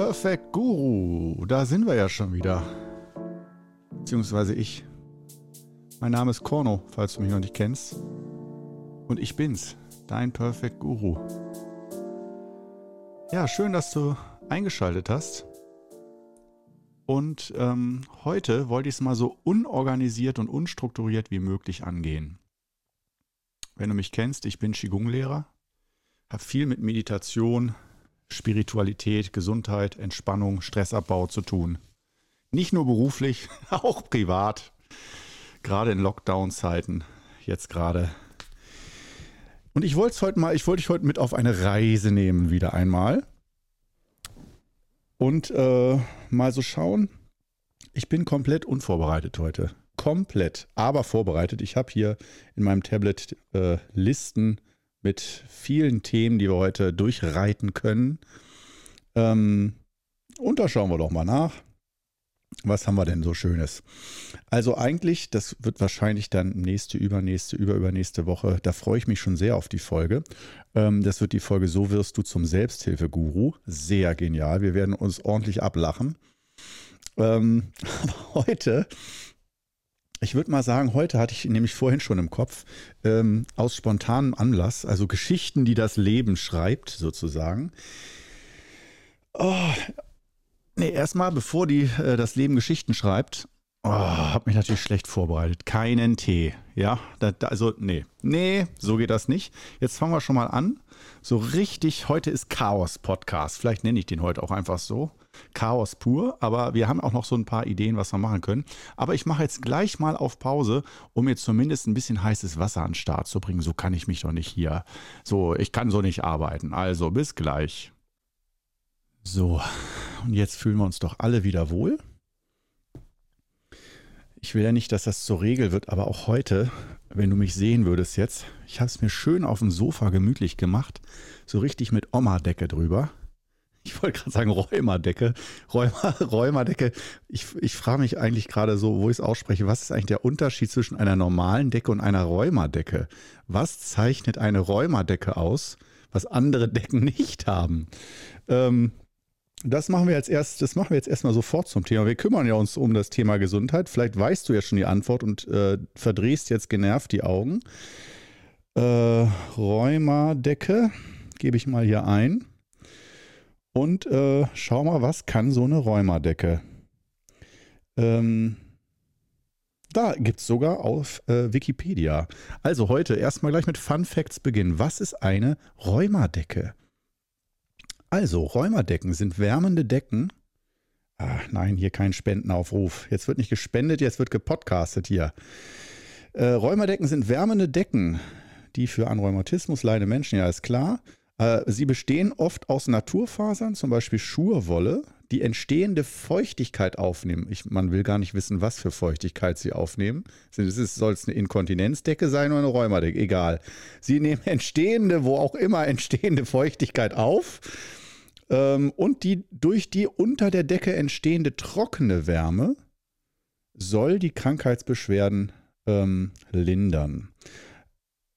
Perfect Guru, da sind wir ja schon wieder. Beziehungsweise ich. Mein Name ist Korno, falls du mich noch nicht kennst. Und ich bin's, dein Perfect Guru. Ja, schön, dass du eingeschaltet hast. Und ähm, heute wollte ich es mal so unorganisiert und unstrukturiert wie möglich angehen. Wenn du mich kennst, ich bin Qigong-Lehrer, habe viel mit Meditation, Spiritualität, Gesundheit, Entspannung, Stressabbau zu tun. Nicht nur beruflich, auch privat. Gerade in Lockdown-Zeiten. Jetzt gerade. Und ich wollte heute mal, ich wollte dich heute mit auf eine Reise nehmen, wieder einmal. Und äh, mal so schauen. Ich bin komplett unvorbereitet heute. Komplett, aber vorbereitet. Ich habe hier in meinem Tablet äh, Listen mit vielen Themen, die wir heute durchreiten können. Ähm, und da schauen wir doch mal nach. Was haben wir denn so Schönes? Also eigentlich, das wird wahrscheinlich dann nächste, übernächste, überübernächste Woche. Da freue ich mich schon sehr auf die Folge. Ähm, das wird die Folge So wirst du zum Selbsthilfeguru. Sehr genial. Wir werden uns ordentlich ablachen. Ähm, aber heute ich würde mal sagen, heute hatte ich nämlich vorhin schon im Kopf, ähm, aus spontanem Anlass, also Geschichten, die das Leben schreibt, sozusagen. Oh, nee, erstmal, bevor die, äh, das Leben Geschichten schreibt, oh, habe mich natürlich schlecht vorbereitet. Keinen Tee. Ja, da, da, also, nee, nee, so geht das nicht. Jetzt fangen wir schon mal an. So richtig, heute ist Chaos-Podcast. Vielleicht nenne ich den heute auch einfach so. Chaos pur, aber wir haben auch noch so ein paar Ideen, was wir machen können. Aber ich mache jetzt gleich mal auf Pause, um jetzt zumindest ein bisschen heißes Wasser an den Start zu bringen. So kann ich mich doch nicht hier. So, ich kann so nicht arbeiten. Also bis gleich. So, und jetzt fühlen wir uns doch alle wieder wohl. Ich will ja nicht, dass das zur Regel wird, aber auch heute, wenn du mich sehen würdest jetzt, ich habe es mir schön auf dem Sofa gemütlich gemacht, so richtig mit Oma-Decke drüber ich wollte gerade sagen Räumerdecke. Räumer, Räumerdecke. Ich, ich frage mich eigentlich gerade so, wo ich es ausspreche, was ist eigentlich der Unterschied zwischen einer normalen Decke und einer Räumerdecke? Was zeichnet eine Räumerdecke aus, was andere Decken nicht haben? Ähm, das machen wir jetzt erst, das machen wir jetzt erstmal sofort zum Thema. Wir kümmern ja uns um das Thema Gesundheit. Vielleicht weißt du ja schon die Antwort und äh, verdrehst jetzt genervt die Augen. Äh, Rheumerdecke gebe ich mal hier ein. Und äh, schau mal, was kann so eine Räumerdecke? Ähm, da gibt es sogar auf äh, Wikipedia. Also heute erstmal gleich mit Fun Facts beginnen. Was ist eine Räumerdecke? Also, Räumerdecken sind wärmende Decken. Ach nein, hier kein Spendenaufruf. Jetzt wird nicht gespendet, jetzt wird gepodcastet hier. Äh, Räumerdecken sind wärmende Decken, die für an Rheumatismus leidende Menschen, ja ist klar, äh, sie bestehen oft aus Naturfasern, zum Beispiel Schurwolle, die entstehende Feuchtigkeit aufnehmen. Ich, man will gar nicht wissen, was für Feuchtigkeit sie aufnehmen. Soll es eine Inkontinenzdecke sein oder eine Räumerdecke? Egal. Sie nehmen entstehende, wo auch immer entstehende Feuchtigkeit auf. Ähm, und die durch die unter der Decke entstehende trockene Wärme soll die Krankheitsbeschwerden ähm, lindern.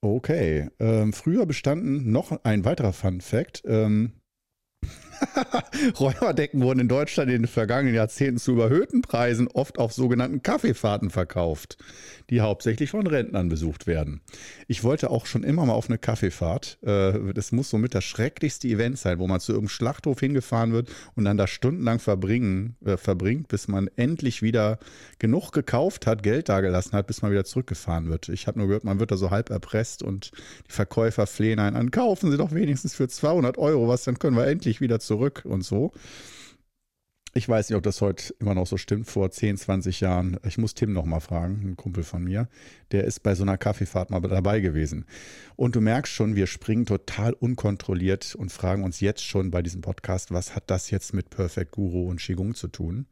Okay. Ähm, früher bestanden noch ein weiterer Fun Fact. Ähm, Räumerdecken wurden in Deutschland in den vergangenen Jahrzehnten zu überhöhten Preisen oft auf sogenannten Kaffeefahrten verkauft, die hauptsächlich von Rentnern besucht werden. Ich wollte auch schon immer mal auf eine Kaffeefahrt. Äh, das muss somit das schrecklichste Event sein, wo man zu irgendeinem Schlachthof hingefahren wird und dann da stundenlang verbringen, äh, verbringt, bis man endlich wieder genug gekauft hat, Geld dagelassen hat, bis man wieder zurückgefahren wird. Ich habe nur gehört, man wird da so halb erpresst und die Verkäufer flehen einen an, kaufen Sie doch wenigstens für 200 Euro was, dann können wir endlich wieder zurück zurück und so. Ich weiß nicht, ob das heute immer noch so stimmt, vor 10, 20 Jahren. Ich muss Tim noch mal fragen, ein Kumpel von mir. Der ist bei so einer Kaffeefahrt mal dabei gewesen. Und du merkst schon, wir springen total unkontrolliert und fragen uns jetzt schon bei diesem Podcast, was hat das jetzt mit Perfect Guru und Qigong zu tun?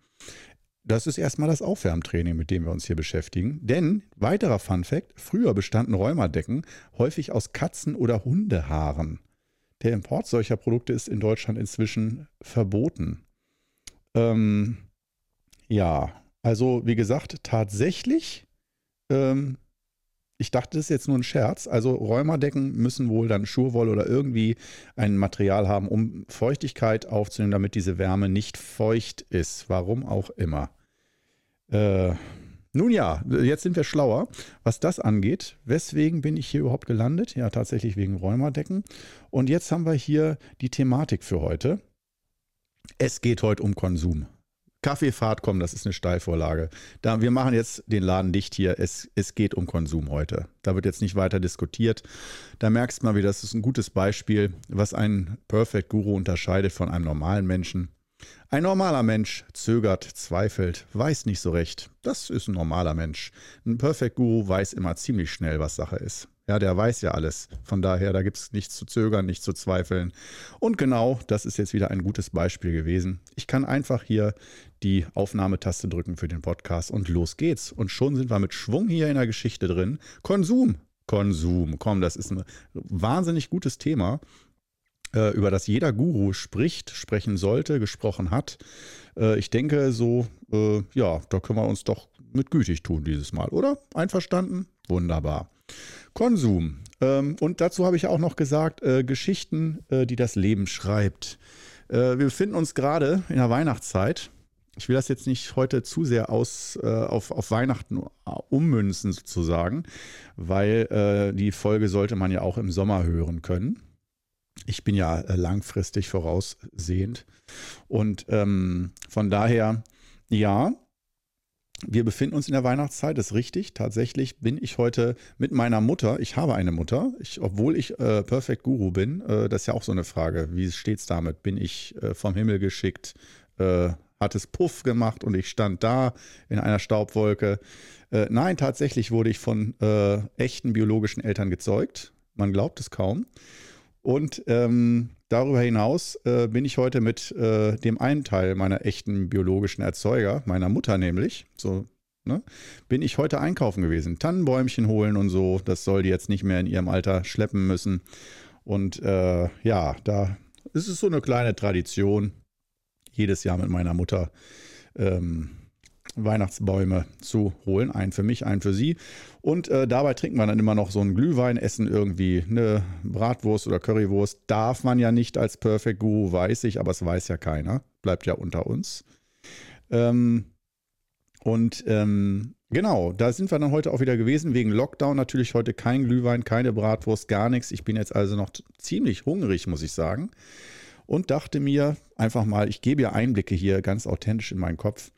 Das ist erstmal das Aufwärmtraining, mit dem wir uns hier beschäftigen. Denn, weiterer Fun Fact, früher bestanden Rheumadecken häufig aus Katzen- oder Hundehaaren. Der Import solcher Produkte ist in Deutschland inzwischen verboten. Ähm, ja, also wie gesagt, tatsächlich ähm, Ich dachte, das ist jetzt nur ein Scherz. Also Rheumadecken müssen wohl dann Schurwolle oder irgendwie ein Material haben, um Feuchtigkeit aufzunehmen, damit diese Wärme nicht feucht ist. Warum auch immer. Äh, nun ja, jetzt sind wir schlauer, was das angeht. Weswegen bin ich hier überhaupt gelandet? Ja, tatsächlich wegen Rheumadecken. Und jetzt haben wir hier die Thematik für heute. Es geht heute um Konsum. Kaffeefahrt, komm, das ist eine Steilvorlage. Da, wir machen jetzt den Laden dicht hier. Es, es geht um Konsum heute. Da wird jetzt nicht weiter diskutiert. Da merkst du mal wieder, das ist ein gutes Beispiel, was einen Perfect Guru unterscheidet von einem normalen Menschen. Ein normaler Mensch zögert, zweifelt, weiß nicht so recht. Das ist ein normaler Mensch. Ein Perfect Guru weiß immer ziemlich schnell, was Sache ist. Ja, der weiß ja alles. Von daher, da gibt es nichts zu zögern, nichts zu zweifeln. Und genau, das ist jetzt wieder ein gutes Beispiel gewesen. Ich kann einfach hier die Aufnahmetaste drücken für den Podcast und los geht's. Und schon sind wir mit Schwung hier in der Geschichte drin. Konsum. Konsum. Komm, das ist ein wahnsinnig gutes Thema. Äh, über das jeder Guru spricht, sprechen sollte, gesprochen hat. Äh, ich denke, so, äh, ja, da können wir uns doch mit gütig tun dieses Mal, oder? Einverstanden? Wunderbar. Konsum. Ähm, und dazu habe ich auch noch gesagt, Geschichten, die das Leben schreibt. wir befinden uns gerade in der Weihnachtszeit. Ich will das jetzt nicht heute zu sehr aus, auf, auf Weihnachten ummünzen sozusagen, weil die Folge sollte man ja auch im Sommer hören können ich bin ja äh, langfristig voraussehend. Und ähm, von daher, ja, wir befinden uns in der Weihnachtszeit, ist richtig. Tatsächlich bin ich heute mit meiner Mutter. Ich habe eine Mutter, ich, obwohl ich äh, Perfect Guru bin. Äh, das ist ja auch so eine Frage. Wie steht es damit? Bin ich äh, vom Himmel geschickt? Äh, hat es Puff gemacht und ich stand da in einer Staubwolke? Äh, nein, tatsächlich wurde ich von echten biologischen Eltern gezeugt. Man glaubt es kaum. Und ähm, darüber hinaus äh, bin ich heute mit äh, dem einen Teil meiner echten biologischen Erzeuger, meiner Mutter nämlich, so, ne, bin ich heute einkaufen gewesen. Tannenbäumchen holen und so. Das soll die jetzt nicht mehr in ihrem Alter schleppen müssen. Und äh, ja, da ist es so eine kleine Tradition, jedes Jahr mit meiner Mutter ähm, Weihnachtsbäume zu holen. Einen für mich, einen für sie. Und äh, dabei trinken wir dann immer noch so einen Glühwein, essen irgendwie eine Bratwurst oder Currywurst. Darf man ja nicht als Perfect Guru, weiß ich, aber es weiß ja keiner. Bleibt ja unter uns. Ähm, und ähm, genau, da sind wir dann heute auch wieder gewesen. Wegen Lockdown natürlich heute kein Glühwein, keine Bratwurst, gar nichts. Ich bin jetzt also noch ziemlich hungrig, muss ich sagen. Und dachte mir einfach mal, ich gebe ja Einblicke hier ganz authentisch in meinen Kopf.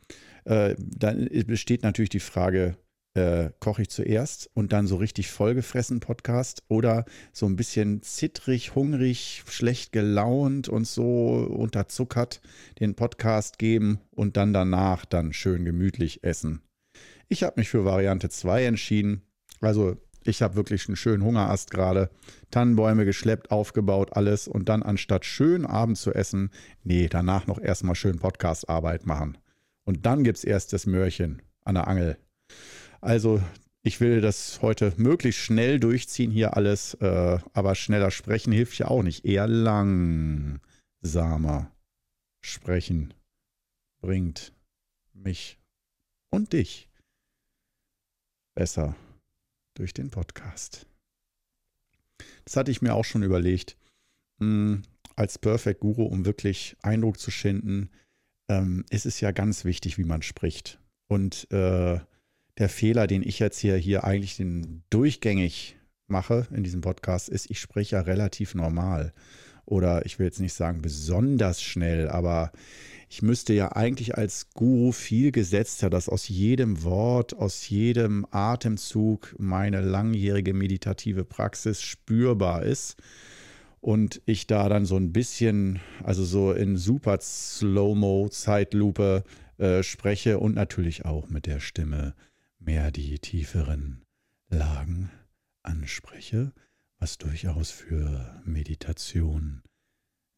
Äh, dann besteht natürlich die Frage, äh, koche ich zuerst und dann so richtig vollgefressen Podcast oder so ein bisschen zittrig, hungrig, schlecht gelaunt und so unterzuckert den Podcast geben und dann danach dann schön gemütlich essen. Ich habe mich für Variante 2 entschieden. Also ich habe wirklich einen schönen Hungerast gerade. Tannenbäume geschleppt, aufgebaut, alles. Und dann anstatt schön Abend zu essen, nee, danach noch erstmal schön Podcast-Arbeit machen. Und dann gibt es erst das Mörchen an der Angel. Also ich will das heute möglichst schnell durchziehen hier alles, äh, aber schneller sprechen hilft ja auch nicht. Eher langsamer sprechen bringt mich und dich besser durch den Podcast. Das hatte ich mir auch schon überlegt, mh, hm, als Perfect Guru, um wirklich Eindruck zu schinden, ähm, ist es ja ganz wichtig, wie man spricht. Und äh, der Fehler, den ich jetzt hier, hier eigentlich den durchgängig mache in diesem Podcast, ist, ich spreche ja relativ normal. Oder ich will jetzt nicht sagen besonders schnell, aber ich müsste ja eigentlich als Guru viel gesetzter, dass aus jedem Wort, aus jedem Atemzug meine langjährige meditative Praxis spürbar ist und ich da dann so ein bisschen, also so in super Slow-Mo, Zeitlupe äh, spreche und natürlich auch mit der Stimme mehr die tieferen Lagen anspreche, was durchaus für Meditation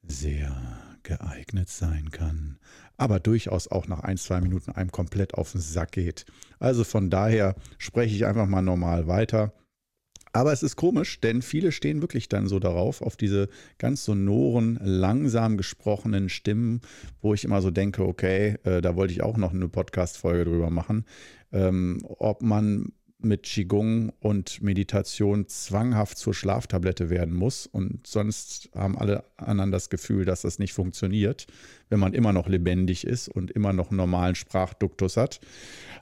sehr geeignet sein kann, aber durchaus auch nach ein, zwei Minuten einem komplett auf den Sack geht. Also von daher spreche ich einfach mal normal weiter aber es ist komisch, denn viele stehen wirklich dann so darauf, auf diese ganz sonoren, langsam gesprochenen Stimmen, wo ich immer so denke, okay, äh, da wollte ich auch noch eine Podcast-Folge drüber machen, ähm, ob man mit Qigong und Meditation zwanghaft zur Schlaftablette werden muss. Und sonst haben alle anderen das Gefühl, dass das nicht funktioniert, wenn man immer noch lebendig ist und immer noch einen normalen Sprachduktus hat.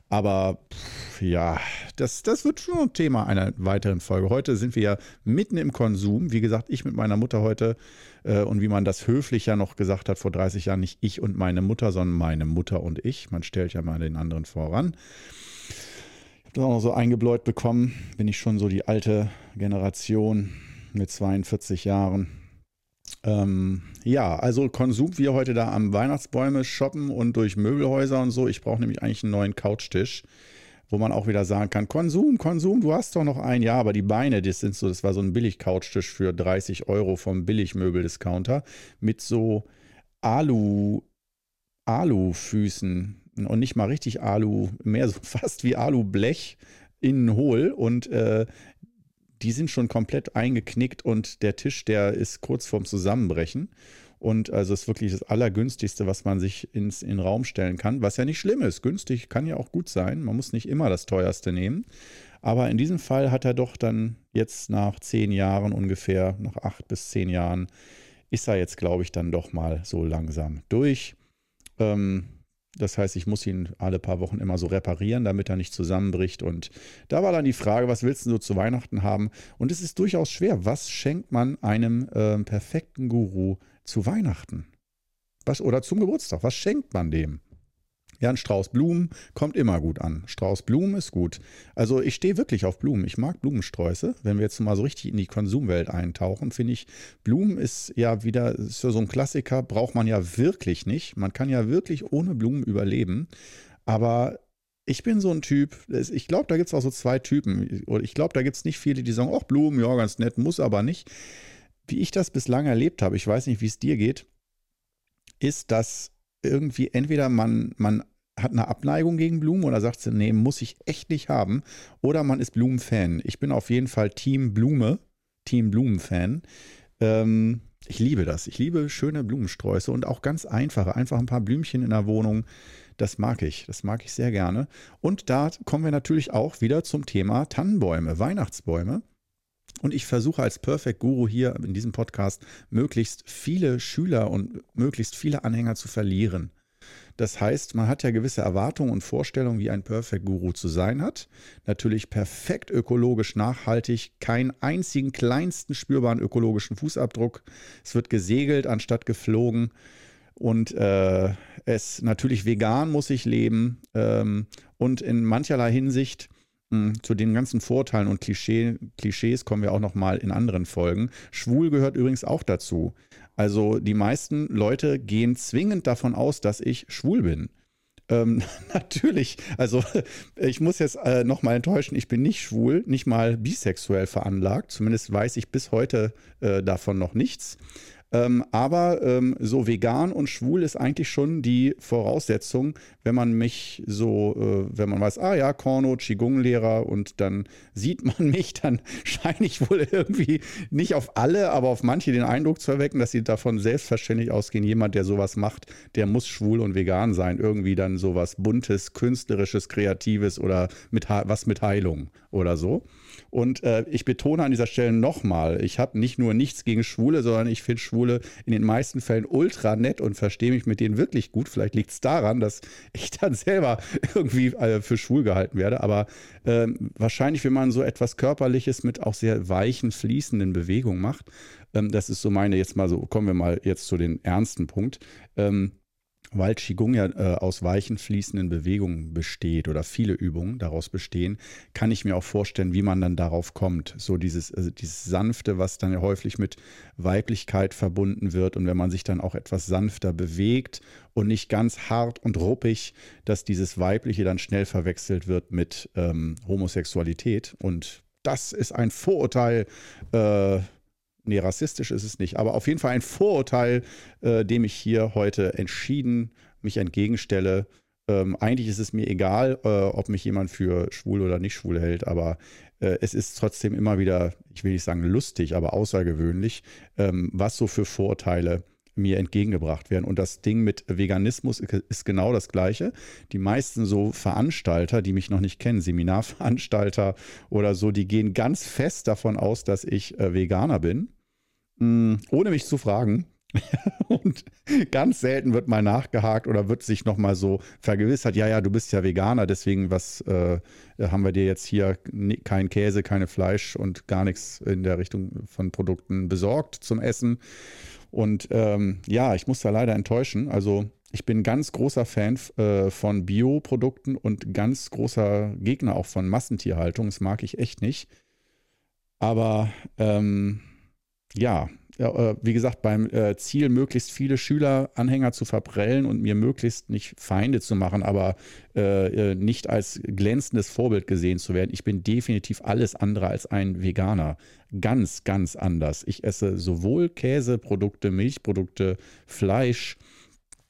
Aber pff, ja, das, das wird schon ein Thema einer weiteren Folge. Heute sind wir ja mitten im Konsum. Wie gesagt, ich mit meiner Mutter heute äh, und wie man das höflich ja noch gesagt hat vor 30 Jahren, nicht ich und meine Mutter, sondern meine Mutter und ich. Man stellt ja mal den anderen voran das auch noch so eingebläut bekommen. Bin ich schon so die alte Generation mit 42 Jahren. Ähm, ja, also Konsum, wir heute da am Weihnachtsbäume shoppen und durch Möbelhäuser und so. Ich brauche nämlich eigentlich einen neuen Couchtisch, wo man auch wieder sagen kann, Konsum, Konsum, du hast doch noch ein Jahr, aber die Beine, das sind so, das war so ein Billig-Couchtisch für 30 Euro vom Billigmöbel-Discounter mit so Alu, Alufüßen und nicht mal richtig Alu, mehr so fast wie Alublech innen hohl und äh, die sind schon komplett eingeknickt und der Tisch, der ist kurz vorm Zusammenbrechen. Und also ist wirklich das Allergünstigste, was man sich ins, in den Raum stellen kann, was ja nicht schlimm ist. Günstig kann ja auch gut sein. Man muss nicht immer das teuerste nehmen. Aber in diesem Fall hat er doch dann jetzt nach zehn Jahren ungefähr, nach acht bis zehn Jahren, ist er jetzt, glaube ich, dann doch mal so langsam durch. Ähm, das heißt, ich muss ihn alle paar Wochen immer so reparieren, damit er nicht zusammenbricht. Und da war dann die Frage, was willst du so zu Weihnachten haben? Und es ist durchaus schwer. Was schenkt man einem äh, perfekten Guru zu Weihnachten? Was, oder zum Geburtstag? Was schenkt man dem? Ja, ein Strauß Blumen kommt immer gut an. Strauß Blumen ist gut. Also ich stehe wirklich auf Blumen. Ich mag Blumensträuße. Wenn wir jetzt mal so richtig in die Konsumwelt eintauchen, finde ich, Blumen ist ja wieder ist so ein Klassiker, braucht man ja wirklich nicht. Man kann ja wirklich ohne Blumen überleben. Aber ich bin so ein Typ, ich glaube, da gibt es auch so zwei Typen. Ich glaube, da gibt es nicht viele, die sagen, ach, Blumen, ja, ganz nett, muss aber nicht. Wie ich das bislang erlebt habe, ich weiß nicht, wie es dir geht, ist, dass irgendwie entweder man, man hat eine Abneigung gegen Blumen oder sagt sie, nee, muss ich echt nicht haben. Oder man ist Blumenfan. Ich bin auf jeden Fall Team Blume, Team Blumenfan. Ähm, ich liebe das. Ich liebe schöne Blumensträuße und auch ganz einfache. Einfach ein paar Blümchen in der Wohnung. Das mag ich. Das mag ich sehr gerne. Und da kommen wir natürlich auch wieder zum Thema Tannenbäume, Weihnachtsbäume. Und ich versuche als Perfect Guru hier in diesem Podcast möglichst viele Schüler und möglichst viele Anhänger zu verlieren. Das heißt, man hat ja gewisse Erwartungen und Vorstellungen, wie ein Perfect Guru zu sein hat. Natürlich perfekt ökologisch nachhaltig, keinen einzigen kleinsten spürbaren ökologischen Fußabdruck. Es wird gesegelt anstatt geflogen. Und äh, es natürlich vegan muss ich leben. Ähm, und in mancherlei Hinsicht hm, zu den ganzen Vorteilen und Klischee, Klischees kommen wir auch noch mal in anderen Folgen. Schwul gehört übrigens auch dazu. Also die meisten Leute gehen zwingend davon aus, dass ich schwul bin. Ähm, natürlich, also ich muss jetzt äh, nochmal enttäuschen, ich bin nicht schwul, nicht mal bisexuell veranlagt. Zumindest weiß ich bis heute äh, davon noch nichts. Ähm, aber ähm, so vegan und schwul ist eigentlich schon die Voraussetzung, wenn man mich so, äh, wenn man weiß, ah ja, Korno, Qigong-Lehrer und dann sieht man mich, dann scheine ich wohl irgendwie nicht auf alle, aber auf manche den Eindruck zu erwecken, dass sie davon selbstverständlich ausgehen, jemand, der sowas macht, der muss schwul und vegan sein. Irgendwie dann sowas Buntes, Künstlerisches, Kreatives oder mit, was mit Heilung oder so. Und äh, ich betone an dieser Stelle nochmal, ich habe nicht nur nichts gegen Schwule, sondern ich finde Schwule in den meisten Fällen ultra nett und verstehe mich mit denen wirklich gut. Vielleicht liegt es daran, dass ich dann selber irgendwie äh, für schwul gehalten werde. Aber äh, wahrscheinlich, wenn man so etwas Körperliches mit auch sehr weichen, fließenden Bewegungen macht, ähm, das ist so meine, jetzt mal so, kommen wir mal jetzt zu den ernsten Punkt. Ähm, weil Qigong ja äh, aus weichen, fließenden Bewegungen besteht oder viele Übungen daraus bestehen, kann ich mir auch vorstellen, wie man dann darauf kommt. So dieses, also dieses Sanfte, was dann ja häufig mit Weiblichkeit verbunden wird und wenn man sich dann auch etwas sanfter bewegt und nicht ganz hart und ruppig, dass dieses Weibliche dann schnell verwechselt wird mit ähm, Homosexualität. Und das ist ein Vorurteil, äh, nee, rassistisch ist es nicht, aber auf jeden Fall ein Vorurteil, äh, dem ich hier heute entschieden mich entgegenstelle. Ähm, eigentlich ist es mir egal, äh, ob mich jemand für schwul oder nicht schwul hält, aber äh, es ist trotzdem immer wieder, ich will nicht sagen lustig, aber außergewöhnlich, ähm, was so für Vorurteile mir entgegengebracht werden. Und das Ding mit Veganismus ist genau das gleiche. Die meisten so Veranstalter, die mich noch nicht kennen, Seminarveranstalter oder so, die gehen ganz fest davon aus, dass ich äh, Veganer bin, hm, ohne mich zu fragen. und ganz selten wird mal nachgehakt oder wird sich nochmal so vergewissert, ja, ja, du bist ja Veganer, deswegen was äh, haben wir dir jetzt hier kein Käse, keine Fleisch und gar nichts in der Richtung von Produkten besorgt zum Essen. Und ähm, ja, ich muss da leider enttäuschen. Also ich bin ganz großer Fan äh, von Bioprodukten und ganz großer Gegner auch von Massentierhaltung. Das mag ich echt nicht. Aber ähm, ja, äh, wie gesagt, beim äh, Ziel, möglichst viele Schüleranhänger zu verprellen und mir möglichst nicht Feinde zu machen, aber äh, äh, nicht als glänzendes Vorbild gesehen zu werden. Ich bin definitiv alles andere als ein Veganer. Ganz, ganz anders. Ich esse sowohl Käseprodukte, Milchprodukte, Fleisch,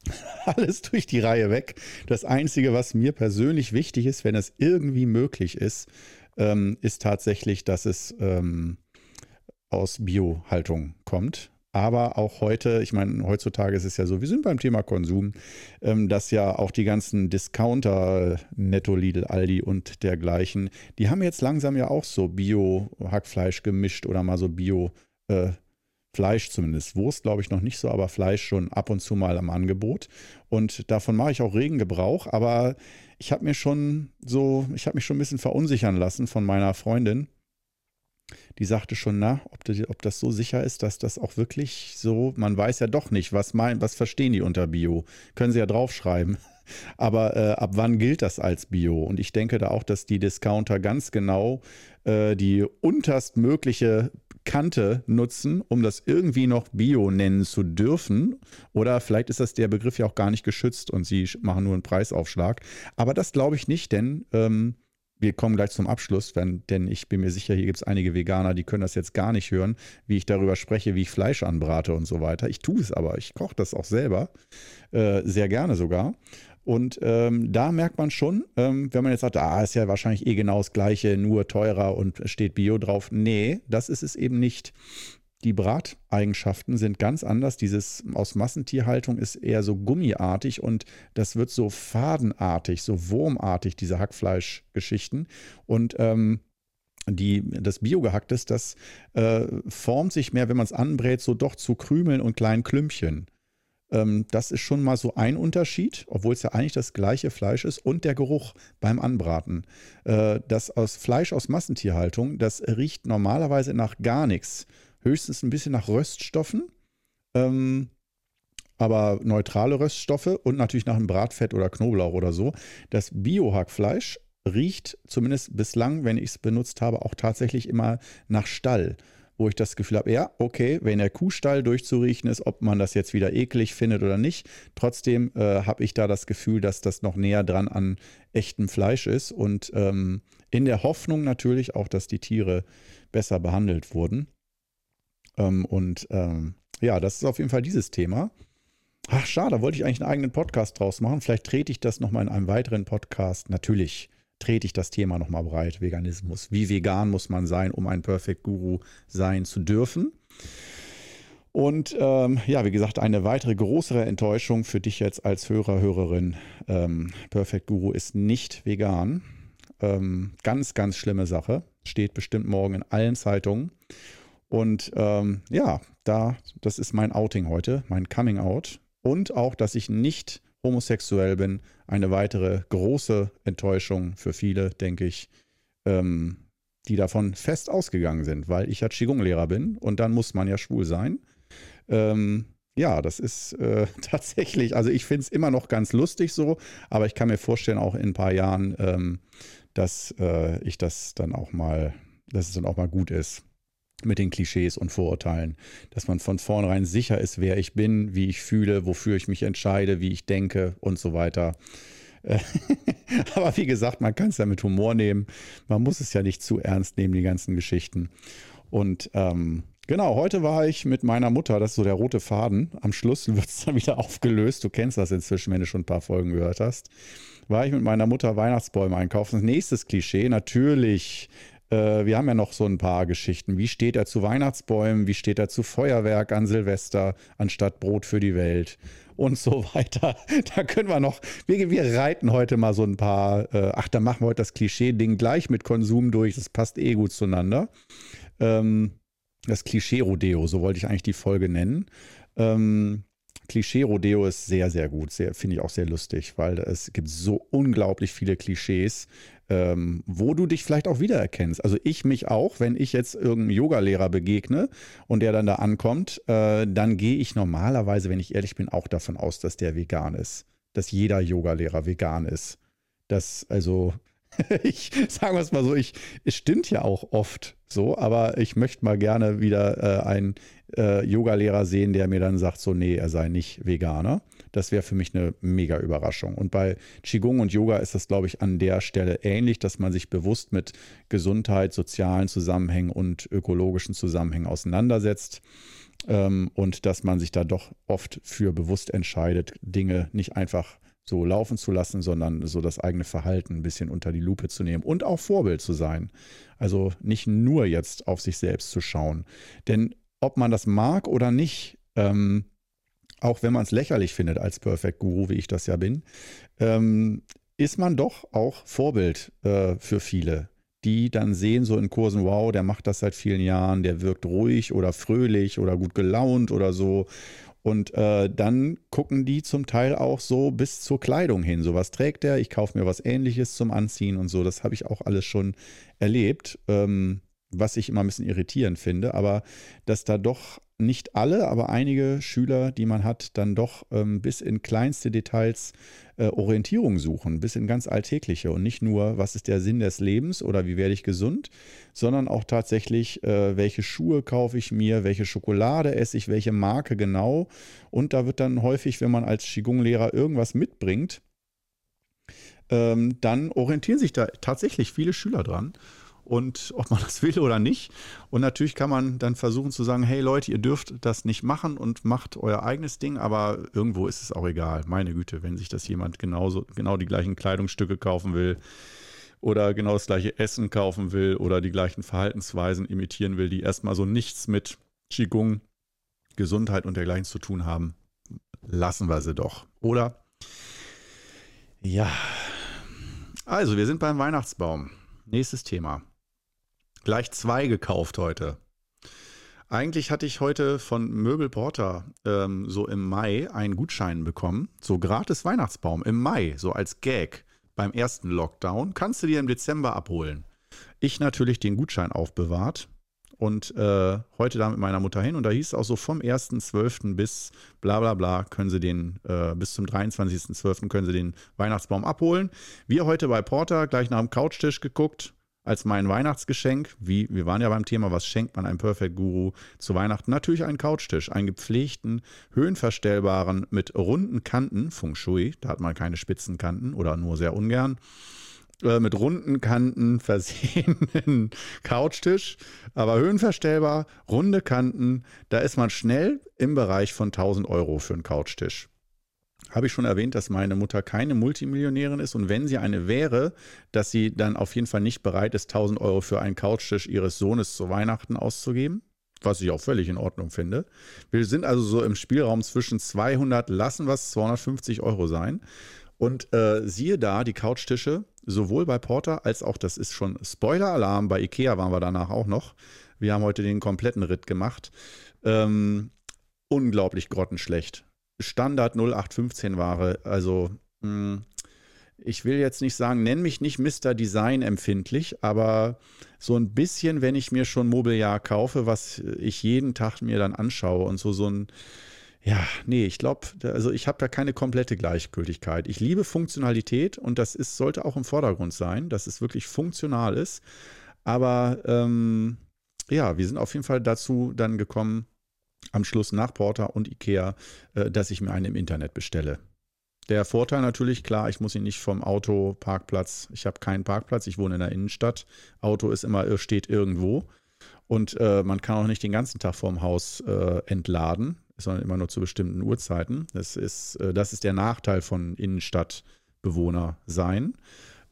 alles durch die Reihe weg. Das Einzige, was mir persönlich wichtig ist, wenn es irgendwie möglich ist, ähm, ist tatsächlich, dass es ähm, aus Biohaltung kommt. Aber auch heute, ich meine, heutzutage ist es ja so, wir sind beim Thema Konsum, ähm, dass ja auch die ganzen Discounter, Netto, Lidl, Aldi und dergleichen, die haben jetzt langsam ja auch so Bio-Hackfleisch gemischt oder mal so Bio-Fleisch äh, zumindest. Wurst glaube ich noch nicht so, aber Fleisch schon ab und zu mal am Angebot. Und davon mache ich auch regen Gebrauch. Aber ich habe mir schon so, ich habe mich schon ein bisschen verunsichern lassen von meiner Freundin die sagte schon, na, ob, die, ob, das so sicher ist, dass das auch wirklich so, man weiß ja doch nicht, was, mein, was verstehen die unter Bio. Können sie ja draufschreiben. Aber äh, ab wann gilt das als Bio? Und ich denke da auch, dass die Discounter ganz genau äh, die unterstmögliche Kante nutzen, um das irgendwie noch Bio nennen zu dürfen. Oder vielleicht ist das der Begriff ja auch gar nicht geschützt und sie machen nur einen Preisaufschlag. Aber das glaube ich nicht, denn ähm, wir kommen gleich zum Abschluss, wenn, denn ich bin mir sicher, hier gibt es einige Veganer, die können das jetzt gar nicht hören, wie ich darüber spreche, wie ich Fleisch anbrate und so weiter. Ich tue es aber, ich koche das auch selber, äh, sehr gerne sogar. Und ähm, da merkt man schon, ähm, wenn man jetzt sagt, ah, ist ja wahrscheinlich eh genau das Gleiche, nur teurer und steht Bio drauf. Nee, das ist es eben nicht. Die Brateigenschaften sind ganz anders. Dieses aus Massentierhaltung ist eher so gummiartig und das wird so fadenartig, so wurmartig, diese Hackfleischgeschichten. Und ähm, die, das Biogehacktes, das äh, formt sich mehr, wenn man es anbrät, so doch zu Krümeln und kleinen Klümpchen. Ähm, das ist schon mal so ein Unterschied, obwohl es ja eigentlich das gleiche Fleisch ist und der Geruch beim Anbraten. Äh, das aus Fleisch aus Massentierhaltung, das riecht normalerweise nach gar nichts höchstens ein bisschen nach Röststoffen, ähm, aber neutrale Röststoffe und natürlich nach einem Bratfett oder Knoblauch oder so. Das Biohackfleisch riecht zumindest bislang, wenn ich es benutzt habe, auch tatsächlich immer nach Stall wo ich das Gefühl habe, ja, okay, wenn der Kuhstall durchzuriechen ist, ob man das jetzt wieder eklig findet oder nicht, trotzdem äh, habe ich da das Gefühl, dass das noch näher dran an echtem Fleisch ist und ähm, in der Hoffnung natürlich auch, dass die Tiere besser behandelt wurden. Ähm, und ähm, ja, das ist auf jeden Fall dieses Thema. Ach, schade, da wollte ich eigentlich einen eigenen Podcast draus machen. Vielleicht trete ich das nochmal in einem weiteren Podcast. Natürlich trete ich das Thema nochmal breit, Veganismus. Wie vegan muss man sein, um ein Perfect Guru sein zu dürfen? Und ähm, ja, wie gesagt, eine weitere größere Enttäuschung für dich jetzt als Hörer, Hörerin. Ähm, Perfect Guru ist nicht vegan. Ähm, ganz, ganz schlimme Sache. Steht bestimmt morgen in allen Zeitungen. Und ähm, ja, da, das ist mein Outing heute, mein Coming Out. Und auch, dass ich nicht homosexuell bin, eine weitere große Enttäuschung für viele, denke ich, ähm, die davon fest ausgegangen sind, weil ich ja Qigong-Lehrer bin und dann muss man ja schwul sein. Ähm, ja, das ist äh, tatsächlich, also ich finde es immer noch ganz lustig so, aber ich kann mir vorstellen, auch in ein paar Jahren, ähm, dass äh, ich das dann auch mal, dass es dann auch mal gut ist mit den Klischees und Vorurteilen, dass man von vornherein sicher ist, wer ich bin, wie ich fühle, wofür ich mich entscheide, wie ich denke und so weiter. Aber wie gesagt, man kann es ja mit Humor nehmen. Man muss es ja nicht zu ernst nehmen, die ganzen Geschichten. Und ähm, genau, heute war ich mit meiner Mutter, das ist so der rote Faden. Am Schluss wird es dann wieder aufgelöst. Du kennst das inzwischen, wenn du schon ein paar Folgen gehört hast. War ich mit meiner Mutter Weihnachtsbäume einkaufen. Das nächste Klischee, natürlich Äh, wir haben ja noch so ein paar Geschichten. Wie steht er zu Weihnachtsbäumen? Wie steht er zu Feuerwerk an Silvester anstatt Brot für die Welt? Und so weiter. Da können wir noch, wir, wir reiten heute mal so ein paar, äh, ach, da machen wir heute das Klischee-Ding gleich mit Konsum durch. Das passt eh gut zueinander. Ähm, das Klischee-Rodeo, so wollte ich eigentlich die Folge nennen. Ähm, Klischee-Rodeo ist sehr, sehr gut. Finde ich auch sehr lustig, weil es gibt so unglaublich viele Klischees, ähm, wo du dich vielleicht auch wiedererkennst. Also ich mich auch, wenn ich jetzt irgendeinem Yogalehrer begegne und der dann da ankommt, äh, dann gehe ich normalerweise, wenn ich ehrlich bin, auch davon aus, dass der vegan ist. Dass jeder Yogalehrer vegan ist. Das, also, ich sagen wir es mal so, ich, es stimmt ja auch oft so, aber ich möchte mal gerne wieder äh, einen äh, Yogalehrer sehen, der mir dann sagt, so, nee, er sei nicht Veganer. Das wäre für mich eine mega Überraschung. Und bei Qigong und Yoga ist das, glaube ich, an der Stelle ähnlich, dass man sich bewusst mit Gesundheit, sozialen Zusammenhängen und ökologischen Zusammenhängen auseinandersetzt. Ähm, und dass man sich da doch oft für bewusst entscheidet, Dinge nicht einfach so laufen zu lassen, sondern so das eigene Verhalten ein bisschen unter die Lupe zu nehmen und auch Vorbild zu sein. Also nicht nur jetzt auf sich selbst zu schauen. Denn ob man das mag oder nicht, ähm, auch wenn man es lächerlich findet als Perfect Guru, wie ich das ja bin, ähm, ist man doch auch Vorbild äh, für viele, die dann sehen so in Kursen, wow, der macht das seit vielen Jahren, der wirkt ruhig oder fröhlich oder gut gelaunt oder so. Und äh, dann gucken die zum Teil auch so bis zur Kleidung hin. So was trägt er, ich kaufe mir was ähnliches zum Anziehen und so. Das habe ich auch alles schon erlebt. Ähm, was ich immer ein bisschen irritierend finde, aber dass da doch nicht alle, aber einige Schüler, die man hat, dann doch ähm, bis in kleinste Details äh, Orientierung suchen, bis in ganz alltägliche und nicht nur, was ist der Sinn des Lebens oder wie werde ich gesund, sondern auch tatsächlich, äh, welche Schuhe kaufe ich mir, welche Schokolade esse ich, welche Marke genau. Und da wird dann häufig, wenn man als Qigong-Lehrer irgendwas mitbringt, ähm, dann orientieren sich da tatsächlich viele Schüler dran und ob man das will oder nicht. Und natürlich kann man dann versuchen zu sagen, hey Leute, ihr dürft das nicht machen und macht euer eigenes Ding, aber irgendwo ist es auch egal. Meine Güte, wenn sich das jemand genauso, genau die gleichen Kleidungsstücke kaufen will oder genau das gleiche Essen kaufen will oder die gleichen Verhaltensweisen imitieren will, die erstmal so nichts mit Qigong, Gesundheit und dergleichen zu tun haben, lassen wir sie doch. Oder? Ja. Also, wir sind beim Weihnachtsbaum. Nächstes Thema. Gleich zwei gekauft heute. Eigentlich hatte ich heute von Möbel Porter ähm, so im Mai einen Gutschein bekommen. So gratis Weihnachtsbaum im Mai, so als Gag beim ersten Lockdown. Kannst du dir im Dezember abholen. Ich natürlich den Gutschein aufbewahrt und äh, heute da mit meiner Mutter hin. Und da hieß es auch so vom 1.12. bis bla bla bla können sie den, äh, bis zum 23.12. können sie den Weihnachtsbaum abholen. Wir heute bei Porter gleich nach dem Couchtisch geguckt als mein Weihnachtsgeschenk, wie wir waren ja beim Thema, was schenkt man einem Perfect Guru zu Weihnachten? Natürlich einen Couchtisch, einen gepflegten, höhenverstellbaren mit runden Kanten, Feng Shui, da hat man keine spitzen Kanten oder nur sehr ungern. Äh, mit runden Kanten versehenen Couchtisch, aber höhenverstellbar, runde Kanten, da ist man schnell im Bereich von 1000 Euro für einen Couchtisch habe ich schon erwähnt, dass meine Mutter keine Multimillionärin ist und wenn sie eine wäre, dass sie dann auf jeden Fall nicht bereit ist, 1000 Euro für einen Couchtisch ihres Sohnes zu Weihnachten auszugeben, was ich auch völlig in Ordnung finde. Wir sind also so im Spielraum zwischen 200, lassen was 250 Euro sein. Und äh, siehe da, die Couchtische, sowohl bei Porter als auch, das ist schon Spoiler-Alarm, bei Ikea waren wir danach auch noch. Wir haben heute den kompletten Ritt gemacht. Ähm, unglaublich grottenschlecht. Standard 0815 Ware. Also, mh, hm, ich will jetzt nicht sagen, nenn mich nicht Mr. Design empfindlich, aber so ein bisschen, wenn ich mir schon Mobiliar kaufe, was ich jeden Tag mir dann anschaue und so, so ein, ja, nee, ich glaube, also ich habe da keine komplette Gleichgültigkeit. Ich liebe Funktionalität und das ist, sollte auch im Vordergrund sein, dass es wirklich funktional ist. Aber ähm, ja, wir sind auf jeden Fall dazu dann gekommen, am Schluss nach Porter und Ikea, äh, dass ich mir einen im Internet bestelle. Der Vorteil natürlich, klar, ich muss ihn nicht vom Autoparkplatz, ich habe keinen Parkplatz, ich wohne in der Innenstadt. Auto ist immer, äh, steht irgendwo. Und äh, man kann auch nicht den ganzen Tag vorm Haus äh, entladen, sondern immer nur zu bestimmten Uhrzeiten. Das ist, äh, das ist der Nachteil von Innenstadtbewohner sein.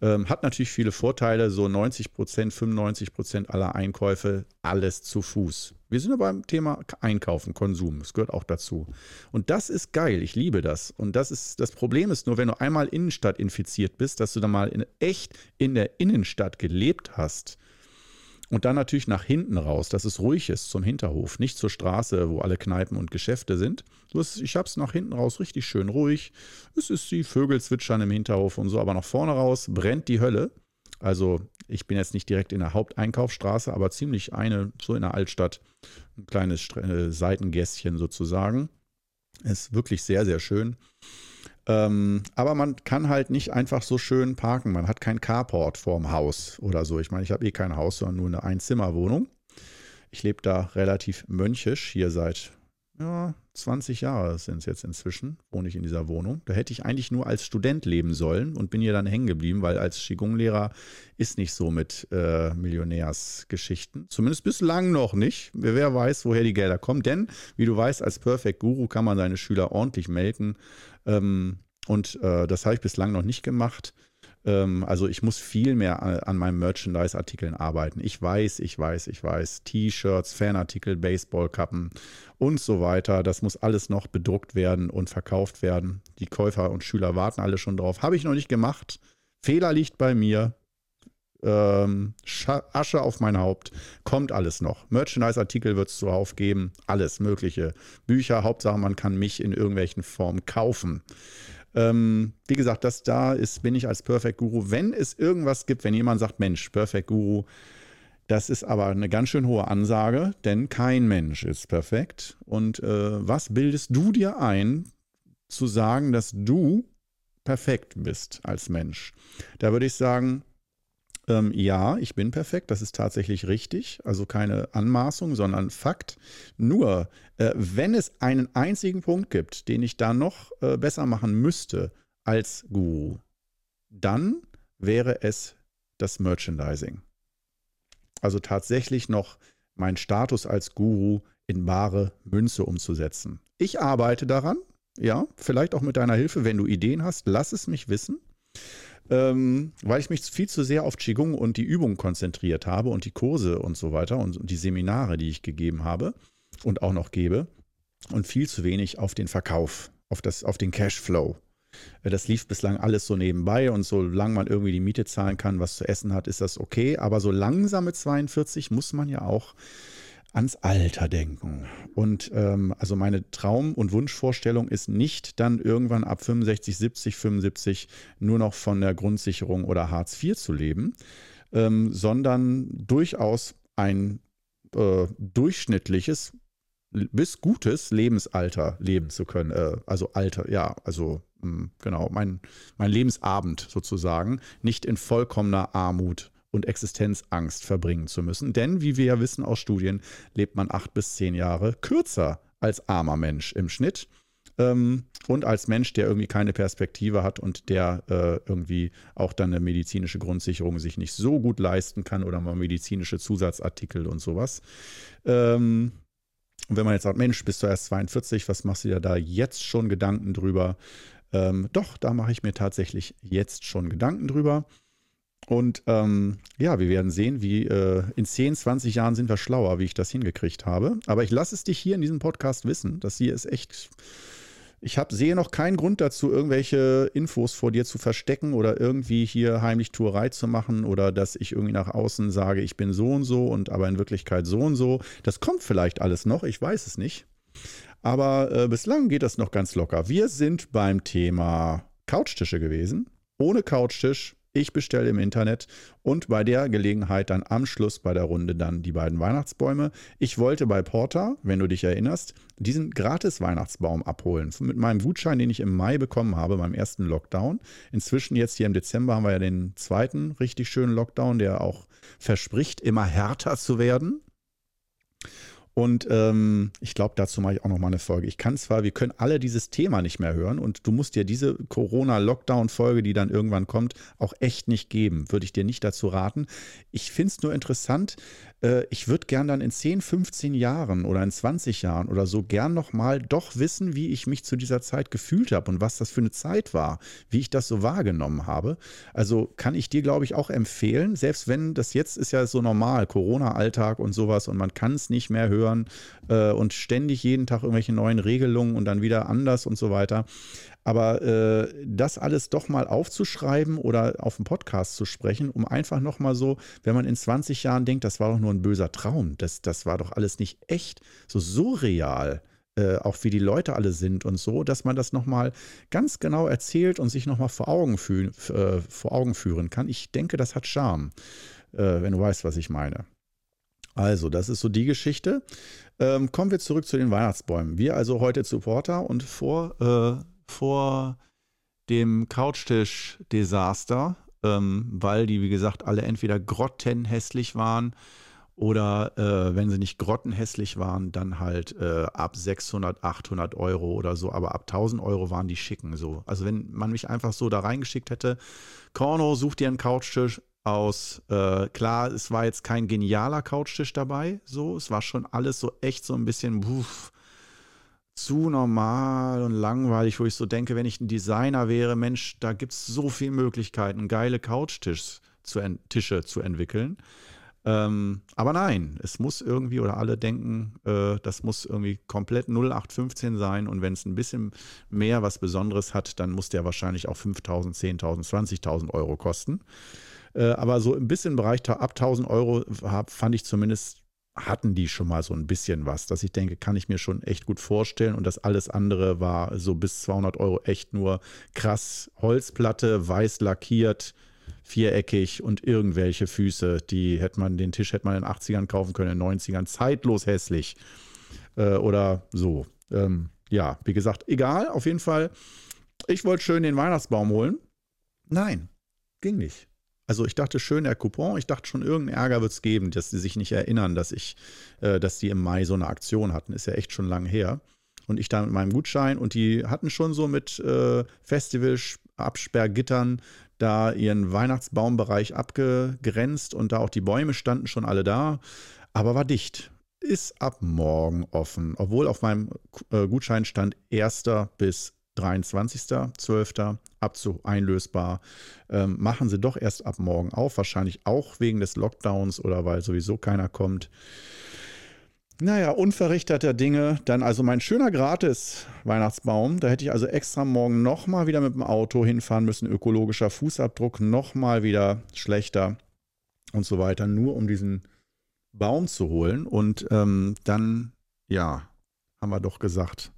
Ähm, hat natürlich viele Vorteile, so 90 Prozent, 95 Prozent aller Einkäufe, alles zu Fuß. Wir sind aber beim Thema Einkaufen, Konsum. Das gehört auch dazu. Und das ist geil. Ich liebe das. Und das ist das Problem ist nur, wenn du einmal Innenstadt infiziert bist, dass du dann mal in, echt in der Innenstadt gelebt hast. Und dann natürlich nach hinten raus, dass es ruhig ist zum Hinterhof, nicht zur Straße, wo alle Kneipen und Geschäfte sind. Ich habe es nach hinten raus richtig schön ruhig. Es ist die Vögel zwitschern im Hinterhof und so, aber nach vorne raus brennt die Hölle. Also ich bin jetzt nicht direkt in der Haupteinkaufsstraße, aber ziemlich eine, so in der Altstadt, ein kleines äh, Seitengässchen sozusagen. Ist wirklich sehr, sehr schön. Ähm, aber man kann halt nicht einfach so schön parken. Man hat kein Carport vorm Haus oder so. Ich meine, ich habe eh kein Haus, sondern nur eine Einzimmerwohnung. Ich lebe da relativ mönchisch hier seit ja, 20 Jahre sind es jetzt inzwischen, wohne ich in dieser Wohnung. Da hätte ich eigentlich nur als Student leben sollen und bin hier dann hängen geblieben, weil als Qigong-Lehrer ist nicht so mit äh, Millionärsgeschichten. Zumindest bislang noch nicht. Wer weiß, woher die Gelder kommen. Denn, wie du weißt, als Perfect Guru kann man seine Schüler ordentlich melken. Ähm, und äh, das habe ich bislang noch nicht gemacht. Ähm, also ich muss viel mehr an, an meinen Merchandise-Artikeln arbeiten. Ich weiß, ich weiß, ich weiß. T-Shirts, Fanartikel, Baseballkappen und so weiter. Das muss alles noch bedruckt werden und verkauft werden. Die Käufer und Schüler warten alle schon drauf. Habe ich noch nicht gemacht. Fehler liegt bei mir. Ähm, Asche auf mein Haupt. Kommt alles noch. Merchandise-Artikel wird es zuhauf geben. Alles Mögliche. Bücher, Hauptsache man kann mich in irgendwelchen Formen kaufen. Ähm, wie gesagt, das da ist, bin ich als Perfect Guru. Wenn es irgendwas gibt, wenn jemand sagt, Mensch, Perfect Guru, das ist aber eine ganz schön hohe Ansage, denn kein Mensch ist perfekt. Und äh, was bildest du dir ein, zu sagen, dass du perfekt bist als Mensch? Da würde ich sagen, ähm, ja, ich bin perfekt, das ist tatsächlich richtig, also keine Anmaßung, sondern Fakt. Nur, äh, wenn es einen einzigen Punkt gibt, den ich da noch äh, besser machen müsste als Guru, dann wäre es das Merchandising. Also tatsächlich noch meinen Status als Guru in bare Münze umzusetzen. Ich arbeite daran, ja, vielleicht auch mit deiner Hilfe, wenn du Ideen hast, lass es mich wissen ähm, weil ich mich viel zu sehr auf Qigong und die Übungen konzentriert habe und die Kurse und so weiter und, und die Seminare, die ich gegeben habe und auch noch gebe und viel zu wenig auf den Verkauf, auf, das, auf den Cashflow. Äh, das lief bislang alles so nebenbei und solange man irgendwie die Miete zahlen kann, was zu essen hat, ist das okay. Aber so langsam mit 42 muss man ja auch ans Alter denken. Und ähm, also meine Traum- und Wunschvorstellung ist nicht dann irgendwann ab 65, 70, 75 nur noch von der Grundsicherung oder Hartz IV zu leben, ähm, sondern durchaus ein äh, durchschnittliches bis gutes Lebensalter leben zu können. Äh, also Alter, ja, also mh, hm, genau, mein, mein Lebensabend sozusagen, nicht in vollkommener Armut und Existenzangst verbringen zu müssen. Denn, wie wir ja wissen aus Studien, lebt man acht bis zehn Jahre kürzer als armer Mensch im Schnitt. Ähm, und als Mensch, der irgendwie keine Perspektive hat und der äh, irgendwie auch dann eine medizinische Grundsicherung sich nicht so gut leisten kann oder mal medizinische Zusatzartikel und sowas. Ähm, und wenn man jetzt sagt, Mensch, bist du erst 42, was machst du dir da jetzt schon Gedanken drüber? Ähm, doch, da mache ich mir tatsächlich jetzt schon Gedanken drüber. Und ähm, ja, wir werden sehen, wie äh, in 10, 20 Jahren sind wir schlauer, wie ich das hingekriegt habe. Aber ich lasse es dich hier in diesem Podcast wissen. Das hier ist echt. Ich hab, sehe noch keinen Grund dazu, irgendwelche Infos vor dir zu verstecken oder irgendwie hier heimlich Tuerei zu machen oder dass ich irgendwie nach außen sage, ich bin so und so und aber in Wirklichkeit so und so. Das kommt vielleicht alles noch, ich weiß es nicht. Aber äh, bislang geht das noch ganz locker. Wir sind beim Thema Couchtische gewesen. Ohne Couchtisch ich bestelle im Internet und bei der Gelegenheit dann am Schluss bei der Runde dann die beiden Weihnachtsbäume. Ich wollte bei Porter, wenn du dich erinnerst, diesen gratis Weihnachtsbaum abholen mit meinem Gutschein, den ich im Mai bekommen habe beim ersten Lockdown. Inzwischen jetzt hier im Dezember haben wir ja den zweiten richtig schönen Lockdown, der auch verspricht, immer härter zu werden. Und ähm, ich glaube, dazu mache ich auch noch mal eine Folge. Ich kann zwar, wir können alle dieses Thema nicht mehr hören und du musst dir diese Corona-Lockdown-Folge, die dann irgendwann kommt, auch echt nicht geben. Würde ich dir nicht dazu raten. Ich finde es nur interessant. Äh, ich würde gern dann in 10, 15 Jahren oder in 20 Jahren oder so gern noch mal doch wissen, wie ich mich zu dieser Zeit gefühlt habe und was das für eine Zeit war, wie ich das so wahrgenommen habe. Also kann ich dir, glaube ich, auch empfehlen, selbst wenn das jetzt ist ja so normal, Corona-Alltag und sowas und man kann es nicht mehr hören hören äh, und ständig jeden Tag irgendwelche neuen Regelungen und dann wieder anders und so weiter. Aber äh, das alles doch mal aufzuschreiben oder auf dem Podcast zu sprechen, um einfach nochmal so, wenn man in 20 Jahren denkt, das war doch nur ein böser Traum, das, das war doch alles nicht echt, so surreal. Äh, auch wie die Leute alle sind und so, dass man das nochmal ganz genau erzählt und sich nochmal vor, Augen äh, vor Augen führen kann. Ich denke, das hat Charme, äh, wenn du weißt, was ich meine. Also, das ist so die Geschichte. Ähm, kommen wir zurück zu den Weihnachtsbäumen. Wir also heute zu Porta und vor, äh, vor dem Couchtisch-Desaster, ähm, weil die, wie gesagt, alle entweder grottenhässlich waren oder äh, wenn sie nicht grottenhässlich waren, dann halt äh, ab 600, 800 Euro oder so, aber ab 1000 Euro waren die schicken so. Also wenn man mich einfach so da reingeschickt hätte, Korno, such dir einen Couchtisch, aus, äh, klar, es war jetzt kein genialer Couchtisch dabei, so, es war schon alles so echt so ein bisschen uff, zu normal und langweilig, wo ich so denke, wenn ich ein Designer wäre, Mensch, da gibt es so viele Möglichkeiten, geile Couchtische zu, Tische zu entwickeln. Ähm, aber nein, es muss irgendwie, oder alle denken, äh, das muss irgendwie komplett 0815 sein und wenn es ein bisschen mehr was Besonderes hat, dann muss der wahrscheinlich auch 5000, 10.000, 20.000 Euro kosten. Äh, aber so ein bisschen im Bereich ab 1000 Euro fand ich zumindest, hatten die schon mal so ein bisschen was, dass ich denke, kann ich mir schon echt gut vorstellen. Und das alles andere war so bis 200 Euro echt nur krass Holzplatte, weiß lackiert, viereckig und irgendwelche Füße. Die hätte man, den Tisch hätte man in den 80ern kaufen können, in den 90ern, zeitlos hässlich. Äh, oder so. Ähm, ja, wie gesagt, egal, auf jeden Fall. Ich wollte schön den Weihnachtsbaum holen. Nein, ging nicht. Also ich dachte, schön der Coupon. Ich dachte schon, irgendeinen Ärger wird es geben, dass sie sich nicht erinnern, dass ich, äh, dass die im Mai so eine Aktion hatten. Ist ja echt schon lange her. Und ich da mit meinem Gutschein und die hatten schon so mit äh, Festival-Absperrgittern da ihren Weihnachtsbaumbereich abgegrenzt und da auch die Bäume standen schon alle da, aber war dicht. Ist ab morgen offen, obwohl auf meinem äh, Gutschein stand 1. bis 23.12. Abzug einlösbar. Ähm, machen sie doch erst ab morgen auf, wahrscheinlich auch wegen des Lockdowns oder weil sowieso keiner kommt. Naja, unverrichteter Dinge. Dann also mein schöner Gratis-Weihnachtsbaum. Da hätte ich also extra morgen nochmal wieder mit dem Auto hinfahren müssen. Ökologischer Fußabdruck nochmal wieder schlechter und so weiter. Nur um diesen Baum zu holen. Und ähm, dann, ja, haben wir doch gesagt,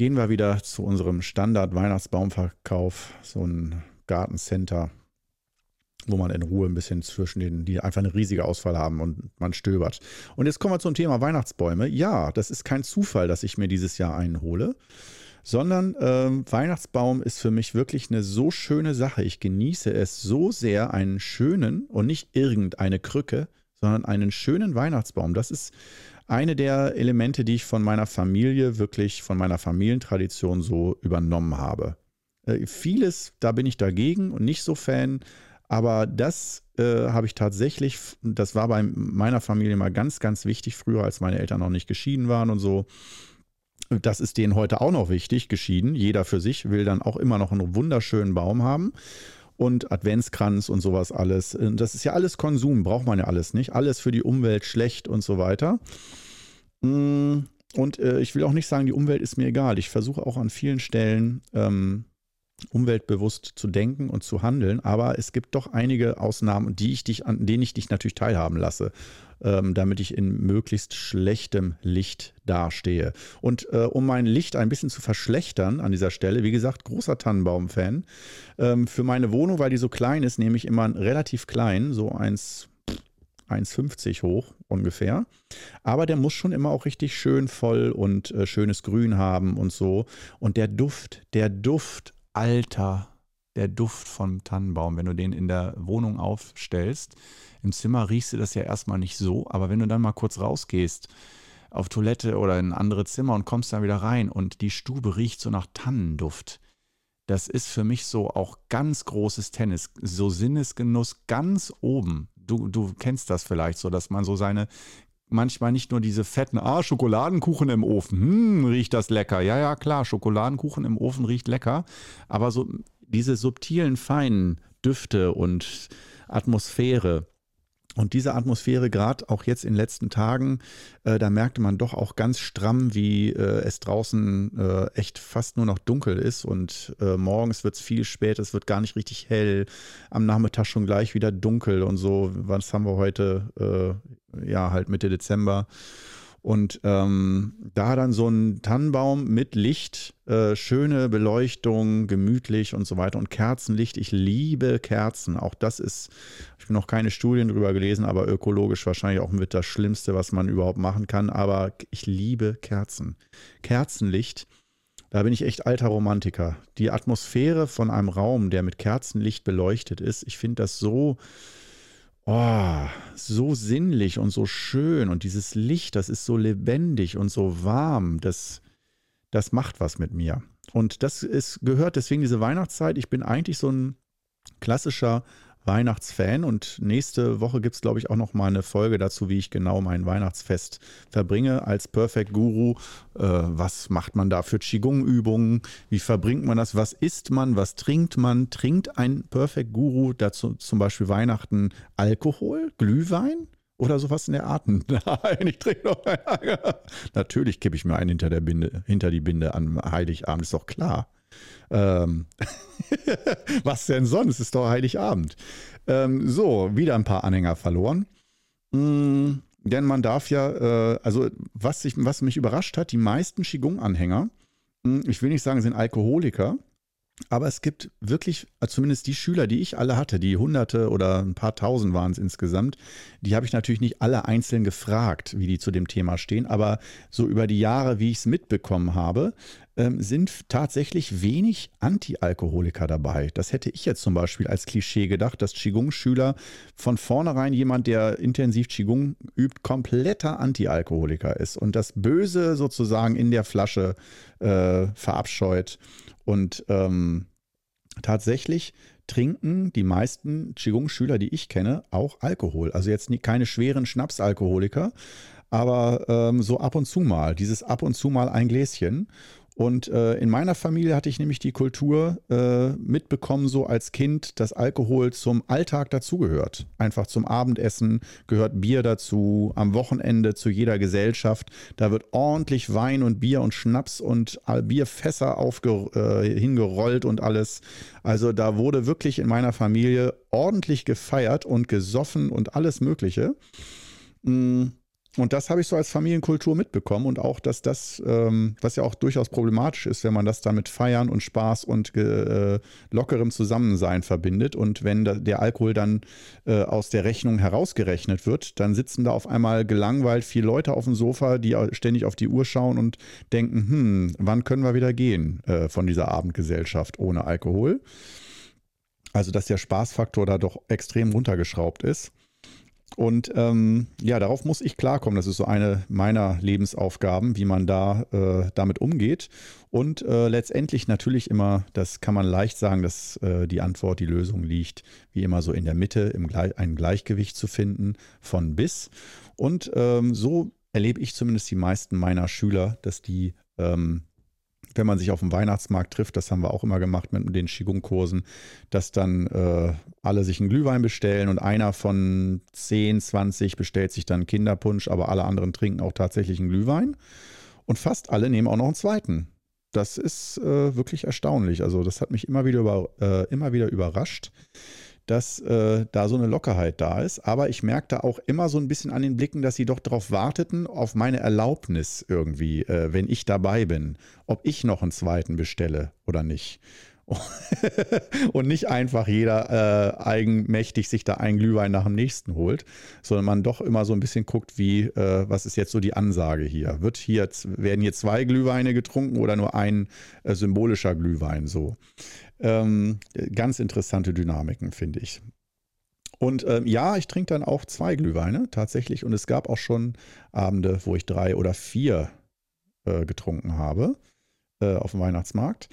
gehen wir wieder zu unserem Standard-Weihnachtsbaumverkauf, so ein Gartencenter, wo man in Ruhe ein bisschen zwischen den, die einfach eine riesige Auswahl haben und man stöbert. Und jetzt kommen wir zum Thema Weihnachtsbäume. Ja, das ist kein Zufall, dass ich mir dieses Jahr einen hole sondern ähm, Weihnachtsbaum ist für mich wirklich eine so schöne Sache. Ich genieße es so sehr, einen schönen und nicht irgendeine Krücke, sondern einen schönen Weihnachtsbaum. Das ist eine der Elemente, die ich von meiner Familie, wirklich von meiner Familientradition so übernommen habe. Äh, vieles, da bin ich dagegen und nicht so Fan, aber das äh, habe ich tatsächlich, das war bei meiner Familie mal ganz, ganz wichtig, früher, als meine Eltern noch nicht geschieden waren und so. Das ist denen heute auch noch wichtig, geschieden. Jeder für sich will dann auch immer noch einen wunderschönen Baum haben und Adventskranz und sowas alles. Das ist ja alles Konsum, braucht man ja alles nicht. Alles für die Umwelt schlecht und so weiter. Mm, und äh, ich will auch nicht sagen, die Umwelt ist mir egal. Ich versuche auch an vielen Stellen ähm, umweltbewusst zu denken und zu handeln, aber es gibt doch einige Ausnahmen, die ich dich, an denen ich dich natürlich teilhaben lasse, ähm, damit ich in möglichst schlechtem Licht dastehe. Und äh, um mein Licht ein bisschen zu verschlechtern an dieser Stelle, wie gesagt, großer Tannenbaum-Fan. Ähm, für meine Wohnung, weil die so klein ist, nehme ich immer einen relativ klein, so eins 1,50 hoch ungefähr. Aber der muss schon immer auch richtig schön voll und äh, schönes Grün haben und so. Und der Duft, der Duft, Alter, der Duft vom Tannenbaum, wenn du den in der Wohnung aufstellst. Im Zimmer riechst du das ja erstmal nicht so, aber wenn du dann mal kurz rausgehst auf Toilette oder in ein anderes Zimmer und kommst dann wieder rein und die Stube riecht so nach Tannenduft. Das ist für mich so auch ganz großes Tennis, so Sinnesgenuss ganz oben. Du, du kennst das vielleicht so, dass man so seine manchmal nicht nur diese fetten, ah, Schokoladenkuchen im Ofen, hm, riecht das lecker. Ja, ja, klar, Schokoladenkuchen im Ofen riecht lecker, aber so diese subtilen, feinen Düfte und Atmosphäre, und diese Atmosphäre, gerade auch jetzt in den letzten Tagen, äh, da merkte man doch auch ganz stramm, wie äh, es draußen äh, echt fast nur noch dunkel ist. Und äh, morgens wird es viel später, es wird gar nicht richtig hell. Am Nachmittag schon gleich wieder dunkel und so. Was haben wir heute? Äh, ja, halt Mitte Dezember. Und ähm, da dann so ein Tannenbaum mit Licht, äh, schöne Beleuchtung, gemütlich und so weiter und Kerzenlicht. Ich liebe Kerzen. Auch das ist, ich habe noch keine Studien drüber gelesen, aber ökologisch wahrscheinlich auch mit das Schlimmste, was man überhaupt machen kann. Aber ich liebe Kerzen. Kerzenlicht. Da bin ich echt alter Romantiker. Die Atmosphäre von einem Raum, der mit Kerzenlicht beleuchtet ist, ich finde das so, oh, so sinnlich und so schön. Und dieses Licht, das ist so lebendig und so warm, das, das macht was mit mir. Und das ist, gehört deswegen diese Weihnachtszeit. Ich bin eigentlich so ein klassischer Weihnachtsfan und nächste Woche gibt es, glaube ich, auch noch mal eine Folge dazu, wie ich genau mein Weihnachtsfest verbringe als Perfect Guru. Äh, was macht man da für Qigong-Übungen? Wie verbringt man das? Was isst man? Was trinkt man? Trinkt ein Perfect Guru dazu zum Beispiel Weihnachten Alkohol, Glühwein? Oder sowas in der Art. Nein, ich trinke noch einen. Natürlich kippe ich mir einen hinter, der Binde, hinter die Binde an Heiligabend, ist doch klar. Ähm, was denn sonst? Ist doch Heiligabend. Ähm, so, wieder ein paar Anhänger verloren. Mm, denn man darf ja, äh, also was, ich, was mich überrascht hat, die meisten Qigong-Anhänger, mm, ich will nicht sagen, sind Alkoholiker, aber es gibt wirklich, äh, zumindest die Schüler, die ich alle hatte, die Hunderte oder ein paar Tausend waren es insgesamt, die habe ich natürlich nicht alle einzeln gefragt, wie die zu dem Thema stehen. Aber so über die Jahre, wie ich es mitbekommen habe, ähm, sind tatsächlich wenig Anti-Alkoholiker dabei. Das hätte ich jetzt zum Beispiel als Klischee gedacht, dass Qigong-Schüler von vornherein jemand, der intensiv Qigong übt, kompletter Anti-Alkoholiker ist und das Böse sozusagen in der Flasche äh, verabscheut und ähm, tatsächlich trinken die meisten Qigong-Schüler, die ich kenne, auch Alkohol. Also jetzt keine schweren Schnapsalkoholiker, aber ähm, so ab und zu mal, dieses ab und zu mal ein Gläschen. Und äh, in meiner Familie hatte ich nämlich die Kultur äh, mitbekommen, so als Kind, dass Alkohol zum Alltag dazugehört. Einfach zum Abendessen gehört Bier dazu, am Wochenende zu jeder Gesellschaft. Da wird ordentlich Wein und Bier und Schnaps und Bierfässer aufge, äh, hingerollt und alles. Also da wurde wirklich in meiner Familie ordentlich gefeiert und gesoffen und alles Mögliche. Mhm. Und das habe ich so als Familienkultur mitbekommen und auch, dass das, ähm, was ja auch durchaus problematisch ist, wenn man das damit Feiern und Spaß und äh, lockerem Zusammensein verbindet. Und wenn da, der Alkohol dann äh, aus der Rechnung herausgerechnet wird, dann sitzen da auf einmal gelangweilt vier Leute auf dem Sofa, die ständig auf die Uhr schauen und denken, hm, wann können wir wieder gehen äh, von dieser Abendgesellschaft ohne Alkohol? Also, dass der Spaßfaktor da doch extrem runtergeschraubt ist. Und ähm, ja, darauf muss ich klarkommen. Das ist so eine meiner Lebensaufgaben, wie man da äh, damit umgeht. Und äh, letztendlich natürlich immer, das kann man leicht sagen, dass äh, die Antwort, die Lösung liegt, wie immer so in der Mitte, im Gle ein Gleichgewicht zu finden von bis. Und ähm, so erlebe ich zumindest die meisten meiner Schüler, dass die ähm, wenn man sich auf dem Weihnachtsmarkt trifft, das haben wir auch immer gemacht mit den Qigong-Kursen, dass dann äh, alle sich einen Glühwein bestellen und einer von 10, 20 bestellt sich dann Kinderpunsch, aber alle anderen trinken auch tatsächlich einen Glühwein. Und fast alle nehmen auch noch einen zweiten. Das ist äh, wirklich erstaunlich. Also das hat mich immer wieder, über, äh, immer wieder überrascht dass äh, da so eine Lockerheit da ist. Aber ich merkte auch immer so ein bisschen an den Blicken, dass sie doch darauf warteten, auf meine Erlaubnis irgendwie, äh, wenn ich dabei bin, ob ich noch einen zweiten bestelle oder nicht. und nicht einfach jeder äh, eigenmächtig sich da einen Glühwein nach dem nächsten holt, sondern man doch immer so ein bisschen guckt, wie, äh, was ist jetzt so die Ansage hier? Wird hier, werden hier zwei Glühweine getrunken oder nur ein äh, symbolischer Glühwein so? Ähm, ganz interessante Dynamiken, finde ich. Und ähm, ja, ich trinke dann auch zwei Glühweine tatsächlich. Und es gab auch schon Abende, wo ich drei oder vier äh, getrunken habe äh, auf dem Weihnachtsmarkt.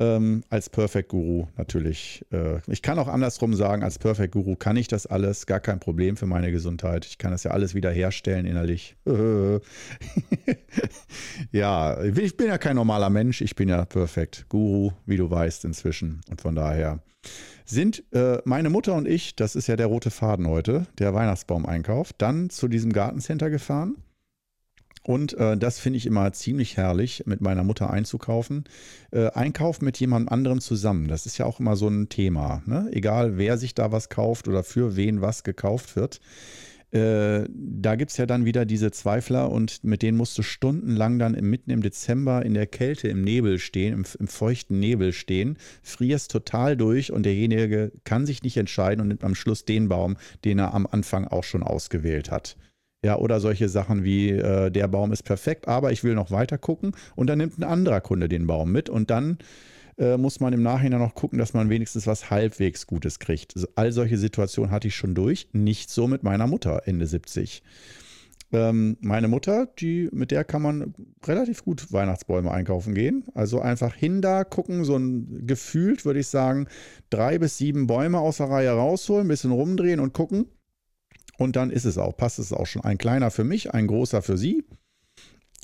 Ähm, als Perfect Guru natürlich. Äh, ich kann auch andersrum sagen, als Perfect Guru kann ich das alles, gar kein Problem für meine Gesundheit. Ich kann das ja alles wieder herstellen innerlich. ja, ich bin ja kein normaler Mensch, ich bin ja Perfect Guru, wie du weißt inzwischen. Und von daher sind äh, meine Mutter und ich, das ist ja der rote Faden heute, der Weihnachtsbaum-Einkauf, dann zu diesem Gartencenter gefahren und äh, das finde ich immer ziemlich herrlich, mit meiner Mutter einzukaufen. Äh, Einkauf mit jemand anderem zusammen, das ist ja auch immer so ein Thema. Ne? Egal, wer sich da was kauft oder für wen was gekauft wird. Äh, da gibt es ja dann wieder diese Zweifler und mit denen musst du stundenlang dann mitten im Dezember in der Kälte im Nebel stehen, im, im, feuchten Nebel stehen, frierst total durch und derjenige kann sich nicht entscheiden und nimmt am Schluss den Baum, den er am Anfang auch schon ausgewählt hat. Ja, oder solche Sachen wie, äh, der Baum ist perfekt, aber ich will noch weiter gucken. Und dann nimmt ein anderer Kunde den Baum mit und dann äh, muss man im Nachhinein noch gucken, dass man wenigstens was halbwegs Gutes kriegt. All solche Situationen hatte ich schon durch. Nicht so mit meiner Mutter, Ende 70. Ähm, meine Mutter, die, mit der kann man relativ gut Weihnachtsbäume einkaufen gehen. Also einfach hin da gucken, so ein gefühlt, würde ich sagen, drei bis sieben Bäume aus der Reihe rausholen, ein bisschen rumdrehen und gucken und dann ist es auch, passt es auch schon. Ein kleiner für mich, ein großer für sie.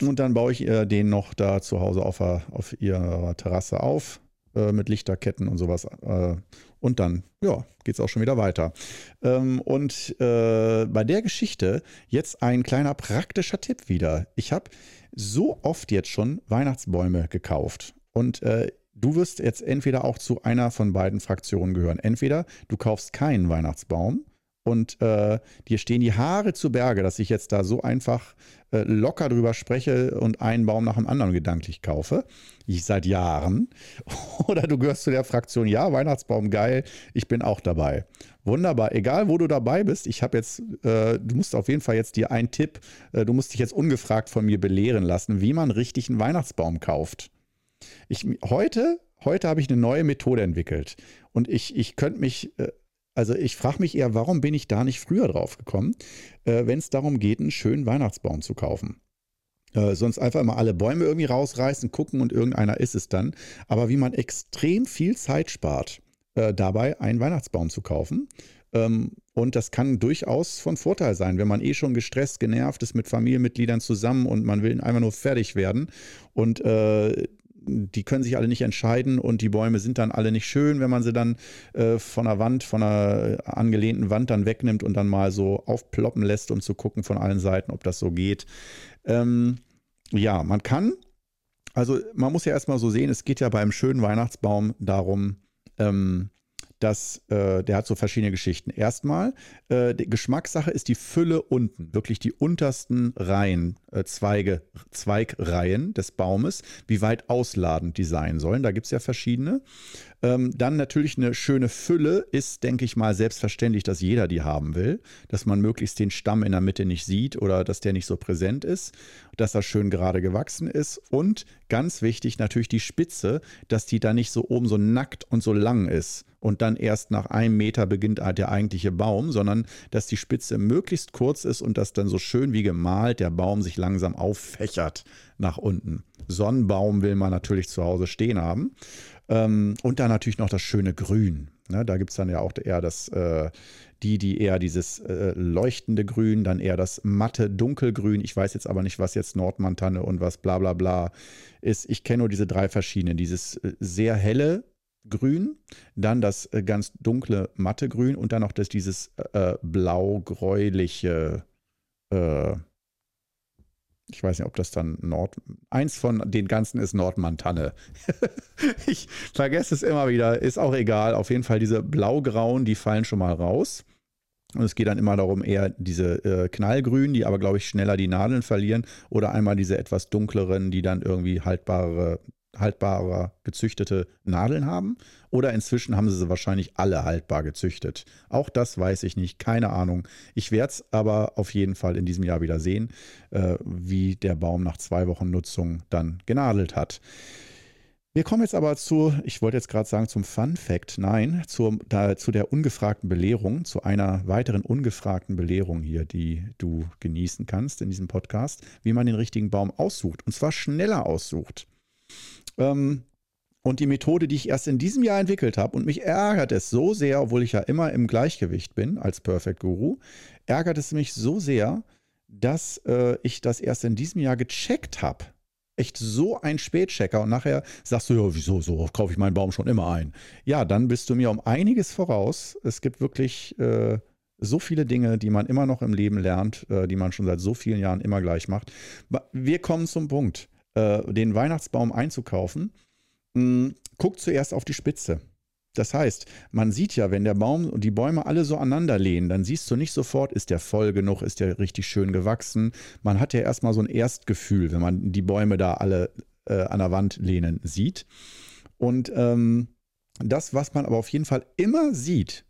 Und dann baue ich äh, den noch da zu Hause auf, auf ihrer Terrasse auf äh, mit Lichterketten und sowas. Äh, und dann, ja, geht es auch schon wieder weiter. Ähm, und bei der Geschichte jetzt ein kleiner praktischer Tipp wieder. Ich habe so oft jetzt schon Weihnachtsbäume gekauft. Und du wirst jetzt entweder auch zu einer von beiden Fraktionen gehören. Entweder du kaufst keinen Weihnachtsbaum und äh, dir stehen die Haare zu Berge, dass ich jetzt da so einfach äh, locker drüber spreche und einen Baum nach dem anderen gedanklich kaufe. Ich seit Jahren. Oder du gehörst zu der Fraktion, ja, Weihnachtsbaum geil, ich bin auch dabei. Wunderbar, egal wo du dabei bist, ich habe jetzt, äh, du musst auf jeden Fall jetzt dir einen Tipp, äh, du musst dich jetzt ungefragt von mir belehren lassen, wie man richtig einen Weihnachtsbaum kauft. Ich, heute, heute habe ich eine neue Methode entwickelt und ich, ich könnte mich äh, also ich frage mich eher, warum bin ich da nicht früher drauf gekommen, äh, wenn es darum geht, einen schönen Weihnachtsbaum zu kaufen. Äh, sonst einfach immer alle Bäume irgendwie rausreißen, gucken und irgendeiner ist es dann. Aber wie man extrem viel Zeit spart, äh, dabei einen Weihnachtsbaum zu kaufen. Ähm, und das kann durchaus von Vorteil sein, wenn man eh schon gestresst, genervt ist mit Familienmitgliedern zusammen und man will einfach nur fertig werden. Und äh, die können sich alle nicht entscheiden und die Bäume sind dann alle nicht schön, wenn man sie dann äh, von der Wand, von einer angelehnten Wand dann wegnimmt und dann mal so aufploppen lässt, um zu gucken von allen Seiten, ob das so geht. Ähm, ja, man kann, also man muss ja erstmal so sehen, es geht ja beim schönen Weihnachtsbaum darum, ähm, dass äh, der hat so verschiedene Geschichten. Erstmal, äh, Geschmackssache ist die Fülle unten, wirklich die untersten Reihen, äh, Zweige, Zweigreihen des Baumes, wie weit ausladend die sein sollen. Da gibt es ja verschiedene. Ähm, dann natürlich eine schöne Fülle ist, denke ich mal, selbstverständlich, dass jeder die haben will, dass man möglichst den Stamm in der Mitte nicht sieht oder dass der nicht so präsent ist, dass er schön gerade gewachsen ist und ganz wichtig natürlich die Spitze, dass die da nicht so oben so nackt und so lang ist und dann erst nach einem Meter beginnt der eigentliche Baum, sondern dass die Spitze möglichst kurz ist und dass dann so schön wie gemalt der Baum sich langsam auffächert nach unten. Sonnenbaum will man natürlich zu Hause stehen haben. Ähm, und dann natürlich noch das schöne Grün. Ne, da gibt es dann ja auch eher das, äh, die, die eher dieses äh, leuchtende Grün, dann eher das matte Dunkelgrün. Ich weiß jetzt aber nicht, was jetzt Nordmantanne und was bla bla bla ist. Ich kenne nur diese drei verschiedenen. Dieses äh, sehr helle Grün, dann das ganz dunkle matte Grün und dann noch das, dieses äh, blau-gräuliche äh, ich weiß nicht, ob das dann Nord. Eins von den ganzen ist Nordmantanne. ich vergesse es immer wieder, ist auch egal. Auf jeden Fall diese blaugrauen, die fallen schon mal raus. Und es geht dann immer darum, eher diese äh, knallgrünen, die aber, glaube ich, schneller die Nadeln verlieren. Oder einmal diese etwas dunkleren, die dann irgendwie haltbare haltbarer gezüchtete Nadeln haben. Oder inzwischen haben sie sie wahrscheinlich alle haltbar gezüchtet. Auch das weiß ich nicht, keine Ahnung. Ich werde es aber auf jeden Fall in diesem Jahr wieder sehen, äh, wie der Baum nach zwei Wochen Nutzung dann genadelt hat. Wir kommen jetzt aber zu, ich wollte jetzt gerade sagen zum Fun Fact, nein, zur, da, zu der ungefragten Belehrung, zu einer weiteren ungefragten Belehrung hier, die du genießen kannst in diesem Podcast, wie man den richtigen Baum aussucht und zwar schneller aussucht. Ähm, und die Methode, die ich erst in diesem Jahr entwickelt habe, und mich ärgert es so sehr, obwohl ich ja immer im Gleichgewicht bin als Perfect Guru, ärgert es mich so sehr, dass äh, ich das erst in diesem Jahr gecheckt habe echt so ein Spätchecker und nachher sagst du, ja, wieso, so kaufe ich meinen Baum schon immer ein. Ja, dann bist du mir um einiges voraus. Es gibt wirklich äh, so viele Dinge, die man immer noch im Leben lernt, äh, die man schon seit so vielen Jahren immer gleich macht. Wir kommen zum Punkt, äh, den Weihnachtsbaum einzukaufen. Mh, hm, guck zuerst auf die Spitze. Das heißt, man sieht ja, wenn der Baum und die Bäume alle so aneinander lehnen, dann siehst du nicht sofort, ist der voll genug, ist der richtig schön gewachsen. Man hat ja erstmal so ein Erstgefühl, wenn man die Bäume da alle äh, an der Wand lehnen sieht. Und ähm, das, was man aber auf jeden Fall immer sieht,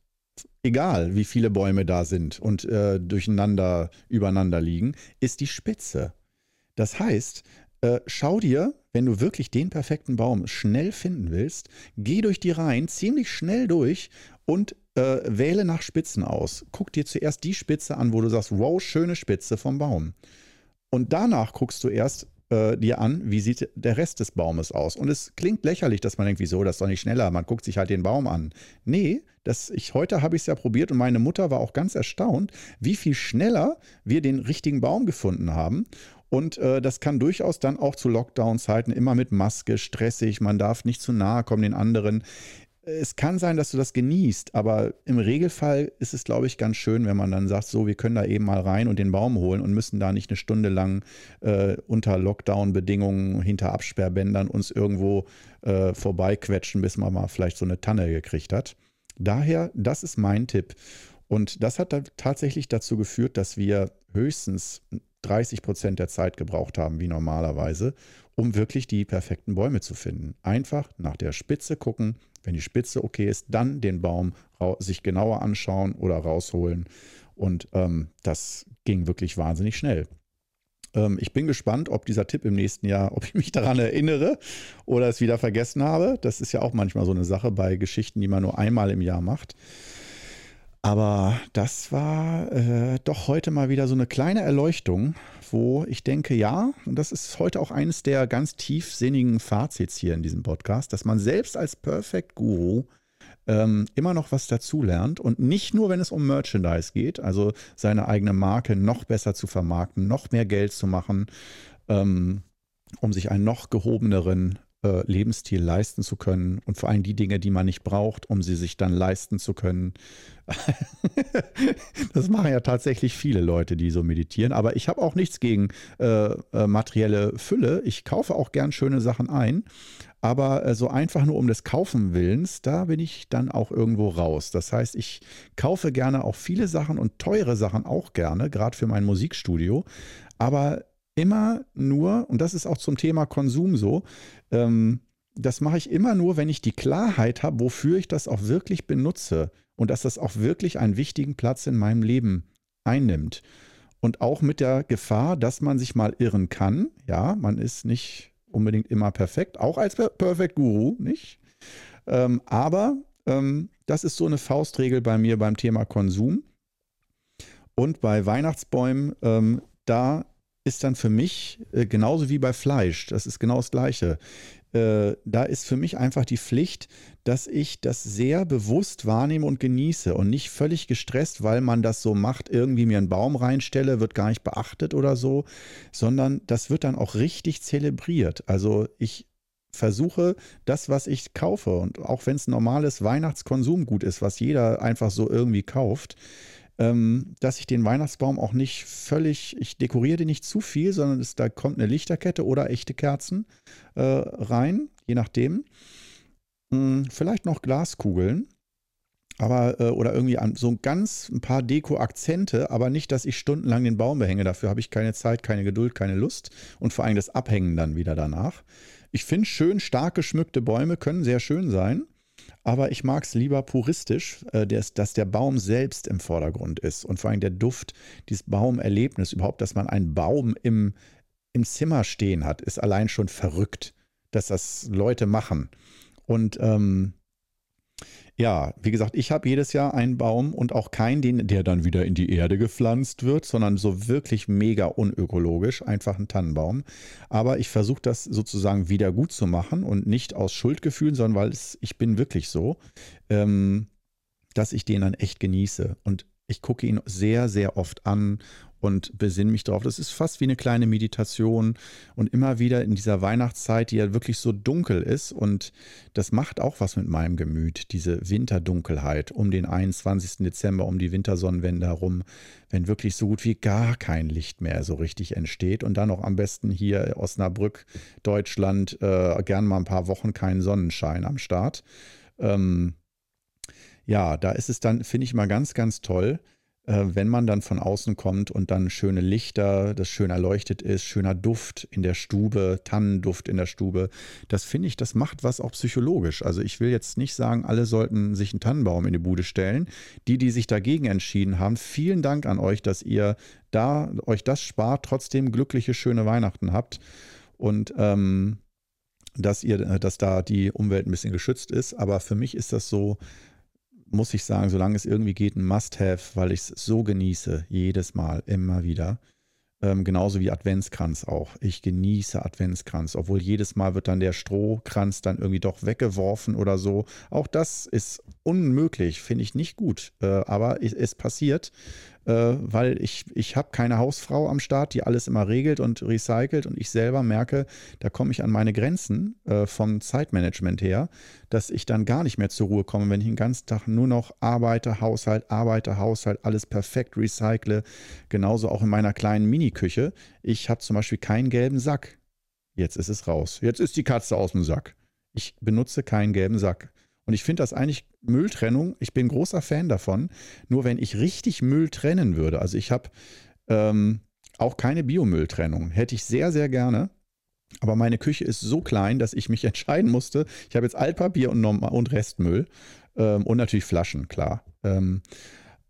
egal wie viele Bäume da sind und äh, durcheinander, übereinander liegen, ist die Spitze. Das heißt, äh, schau dir, wenn du wirklich den perfekten Baum schnell finden willst, geh durch die Reihen ziemlich schnell durch und äh, wähle nach Spitzen aus. Guck dir zuerst die Spitze an, wo du sagst, wow, schöne Spitze vom Baum. Und danach guckst du erst äh, dir an, wie sieht der Rest des Baumes aus. Und es klingt lächerlich, dass man denkt, wieso, das ist doch nicht schneller, man guckt sich halt den Baum an. Nee, das, ich, heute habe ich es ja probiert und meine Mutter war auch ganz erstaunt, wie viel schneller wir den richtigen Baum gefunden haben. Und äh, das kann durchaus dann auch zu Lockdown-Zeiten immer mit Maske, stressig, man darf nicht zu nahe kommen den anderen. Es kann sein, dass du das genießt, aber im Regelfall ist es, glaube ich, ganz schön, wenn man dann sagt, so, wir können da eben mal rein und den Baum holen und müssen da nicht eine Stunde lang äh, unter Lockdown-Bedingungen hinter Absperrbändern uns irgendwo äh, vorbeiquetschen, bis man mal vielleicht so eine Tanne gekriegt hat. Daher, das ist mein Tipp. Und das hat da tatsächlich dazu geführt, dass wir höchstens 30 Prozent der Zeit gebraucht haben, wie normalerweise, um wirklich die perfekten Bäume zu finden. Einfach nach der Spitze gucken. Wenn die Spitze okay ist, dann den Baum sich genauer anschauen oder rausholen. Und ähm, das ging wirklich wahnsinnig schnell. Ähm, ich bin gespannt, ob dieser Tipp im nächsten Jahr, ob ich mich daran erinnere oder es wieder vergessen habe. Das ist ja auch manchmal so eine Sache bei Geschichten, die man nur einmal im Jahr macht. Aber das war äh, doch heute mal wieder so eine kleine Erleuchtung, wo ich denke, ja, und das ist heute auch eines der ganz tiefsinnigen Fazits hier in diesem Podcast, dass man selbst als Perfect Guru ähm, immer noch was dazulernt und nicht nur, wenn es um Merchandise geht, also seine eigene Marke noch besser zu vermarkten, noch mehr Geld zu machen, ähm, um sich einen noch gehobeneren äh, Lebensstil leisten zu können und vor allem die Dinge, die man nicht braucht, um sie sich dann leisten zu können. das machen ja tatsächlich viele Leute, die so meditieren. Aber ich habe auch nichts gegen äh, äh, materielle Fülle. Ich kaufe auch gern schöne Sachen ein. Aber äh, so einfach nur um des Kaufen willens, da bin ich dann auch irgendwo raus. Das heißt, ich kaufe gerne auch viele Sachen und teure Sachen auch gerne, gerade für mein Musikstudio. Aber immer nur, und das ist auch zum Thema Konsum so, ähm, das mache ich immer nur, wenn ich die Klarheit habe, wofür ich das auch wirklich benutze und dass das auch wirklich einen wichtigen Platz in meinem Leben einnimmt. Und auch mit der Gefahr, dass man sich mal irren kann. Ja, man ist nicht unbedingt immer perfekt, auch als Perfect Guru, nicht? Ähm, aber ähm, das ist so eine Faustregel bei mir beim Thema Konsum. Und bei Weihnachtsbäumen, ähm, da ist dann für mich äh, genauso wie bei Fleisch, das ist genau das Gleiche. Äh, da ist für mich einfach die Pflicht, dass ich das sehr bewusst wahrnehme und genieße und nicht völlig gestresst, weil man das so macht, irgendwie mir einen Baum reinstelle, wird gar nicht beachtet oder so, sondern das wird dann auch richtig zelebriert. Also ich versuche, das, was ich kaufe, und auch wenn es normales Weihnachtskonsumgut ist, was jeder einfach so irgendwie kauft, ähm, dass ich den Weihnachtsbaum auch nicht völlig, ich dekoriere den nicht zu viel, sondern es, da kommt eine Lichterkette oder echte Kerzen äh, rein, je nachdem. Hm, vielleicht noch Glaskugeln. Aber, äh, oder irgendwie an, so ganz ein paar Deko-Akzente, aber nicht, dass ich stundenlang den Baum behänge. Dafür habe ich keine Zeit, keine Geduld, keine Lust und vor allem das Abhängen dann wieder danach. ich finde schön stark geschmückte Bäume können sehr schön sein. Aber ich mag es lieber puristisch, äh, dass der Baum selbst im Vordergrund ist und vor allem der Duft, dieses Baumerlebnis, überhaupt, dass man einen Baum im, im Zimmer stehen hat, ist allein schon verrückt, dass das Leute machen. Und ähm, ja, wie gesagt, ich habe jedes Jahr einen Baum und auch keinen, den, der dann wieder in die Erde gepflanzt wird, sondern so wirklich mega unökologisch, einfach ein Tannenbaum. Aber ich versuche das sozusagen wieder gut zu machen und nicht aus Schuldgefühlen, sondern weil es, ich bin wirklich so, ähm, dass ich den dann echt genieße. Und ich gucke ihn sehr, sehr oft an und besinne mich darauf. Das ist fast wie eine kleine Meditation und immer wieder in dieser Weihnachtszeit, die ja wirklich so dunkel ist und das macht auch was mit meinem Gemüt, diese Winterdunkelheit um den 21. Dezember, um die Wintersonnenwende herum, wenn wirklich so gut wie gar kein Licht mehr so richtig entsteht und dann noch am besten hier Osnabrück, Deutschland, äh, gern mal ein paar Wochen keinen Sonnenschein am Start. Ähm, ja, da ist es dann, finde ich mal ganz, ganz toll, äh, wenn man dann von außen kommt und dann schöne Lichter, das schön erleuchtet ist, schöner Duft in der Stube, Tannenduft in der Stube, das finde ich, das macht was auch psychologisch. Also ich will jetzt nicht sagen, alle sollten sich einen Tannenbaum in die Bude stellen. Die, die sich dagegen entschieden haben, vielen Dank an euch, dass ihr da euch das spart, trotzdem glückliche, schöne Weihnachten habt und ähm, dass ihr, dass da die Umwelt ein bisschen geschützt ist. Aber für mich ist das so, muss ich sagen, solange es irgendwie geht, ein Must-Have, weil ich es so genieße, jedes Mal, immer wieder. Ähm, genauso wie Adventskranz auch. Ich genieße Adventskranz, obwohl jedes Mal wird dann der Strohkranz dann irgendwie doch weggeworfen oder so. Auch das ist unmöglich, finde ich nicht gut. Äh, aber es, es passiert äh, weil ich, ich habe keine Hausfrau am Start, die alles immer regelt und recycelt und ich selber merke, da komme ich an meine Grenzen äh, vom Zeitmanagement her, dass ich dann gar nicht mehr zur Ruhe komme, wenn ich den ganzen Tag nur noch arbeite, Haushalt, arbeite, Haushalt, alles perfekt recycle. Genauso auch in meiner kleinen Mini-Küche. Ich habe zum Beispiel keinen gelben Sack. Jetzt ist es raus. Jetzt ist die Katze aus dem Sack. Ich benutze keinen gelben Sack. Und ich finde das eigentlich Mülltrennung, ich bin großer Fan davon. Nur wenn ich richtig Müll trennen würde, also ich habe ähm, auch keine Biomülltrennung, hätte ich sehr, sehr gerne. Aber meine Küche ist so klein, dass ich mich entscheiden musste. Ich habe jetzt Altpapier und, und Restmüll ähm, und natürlich Flaschen, klar. Ähm,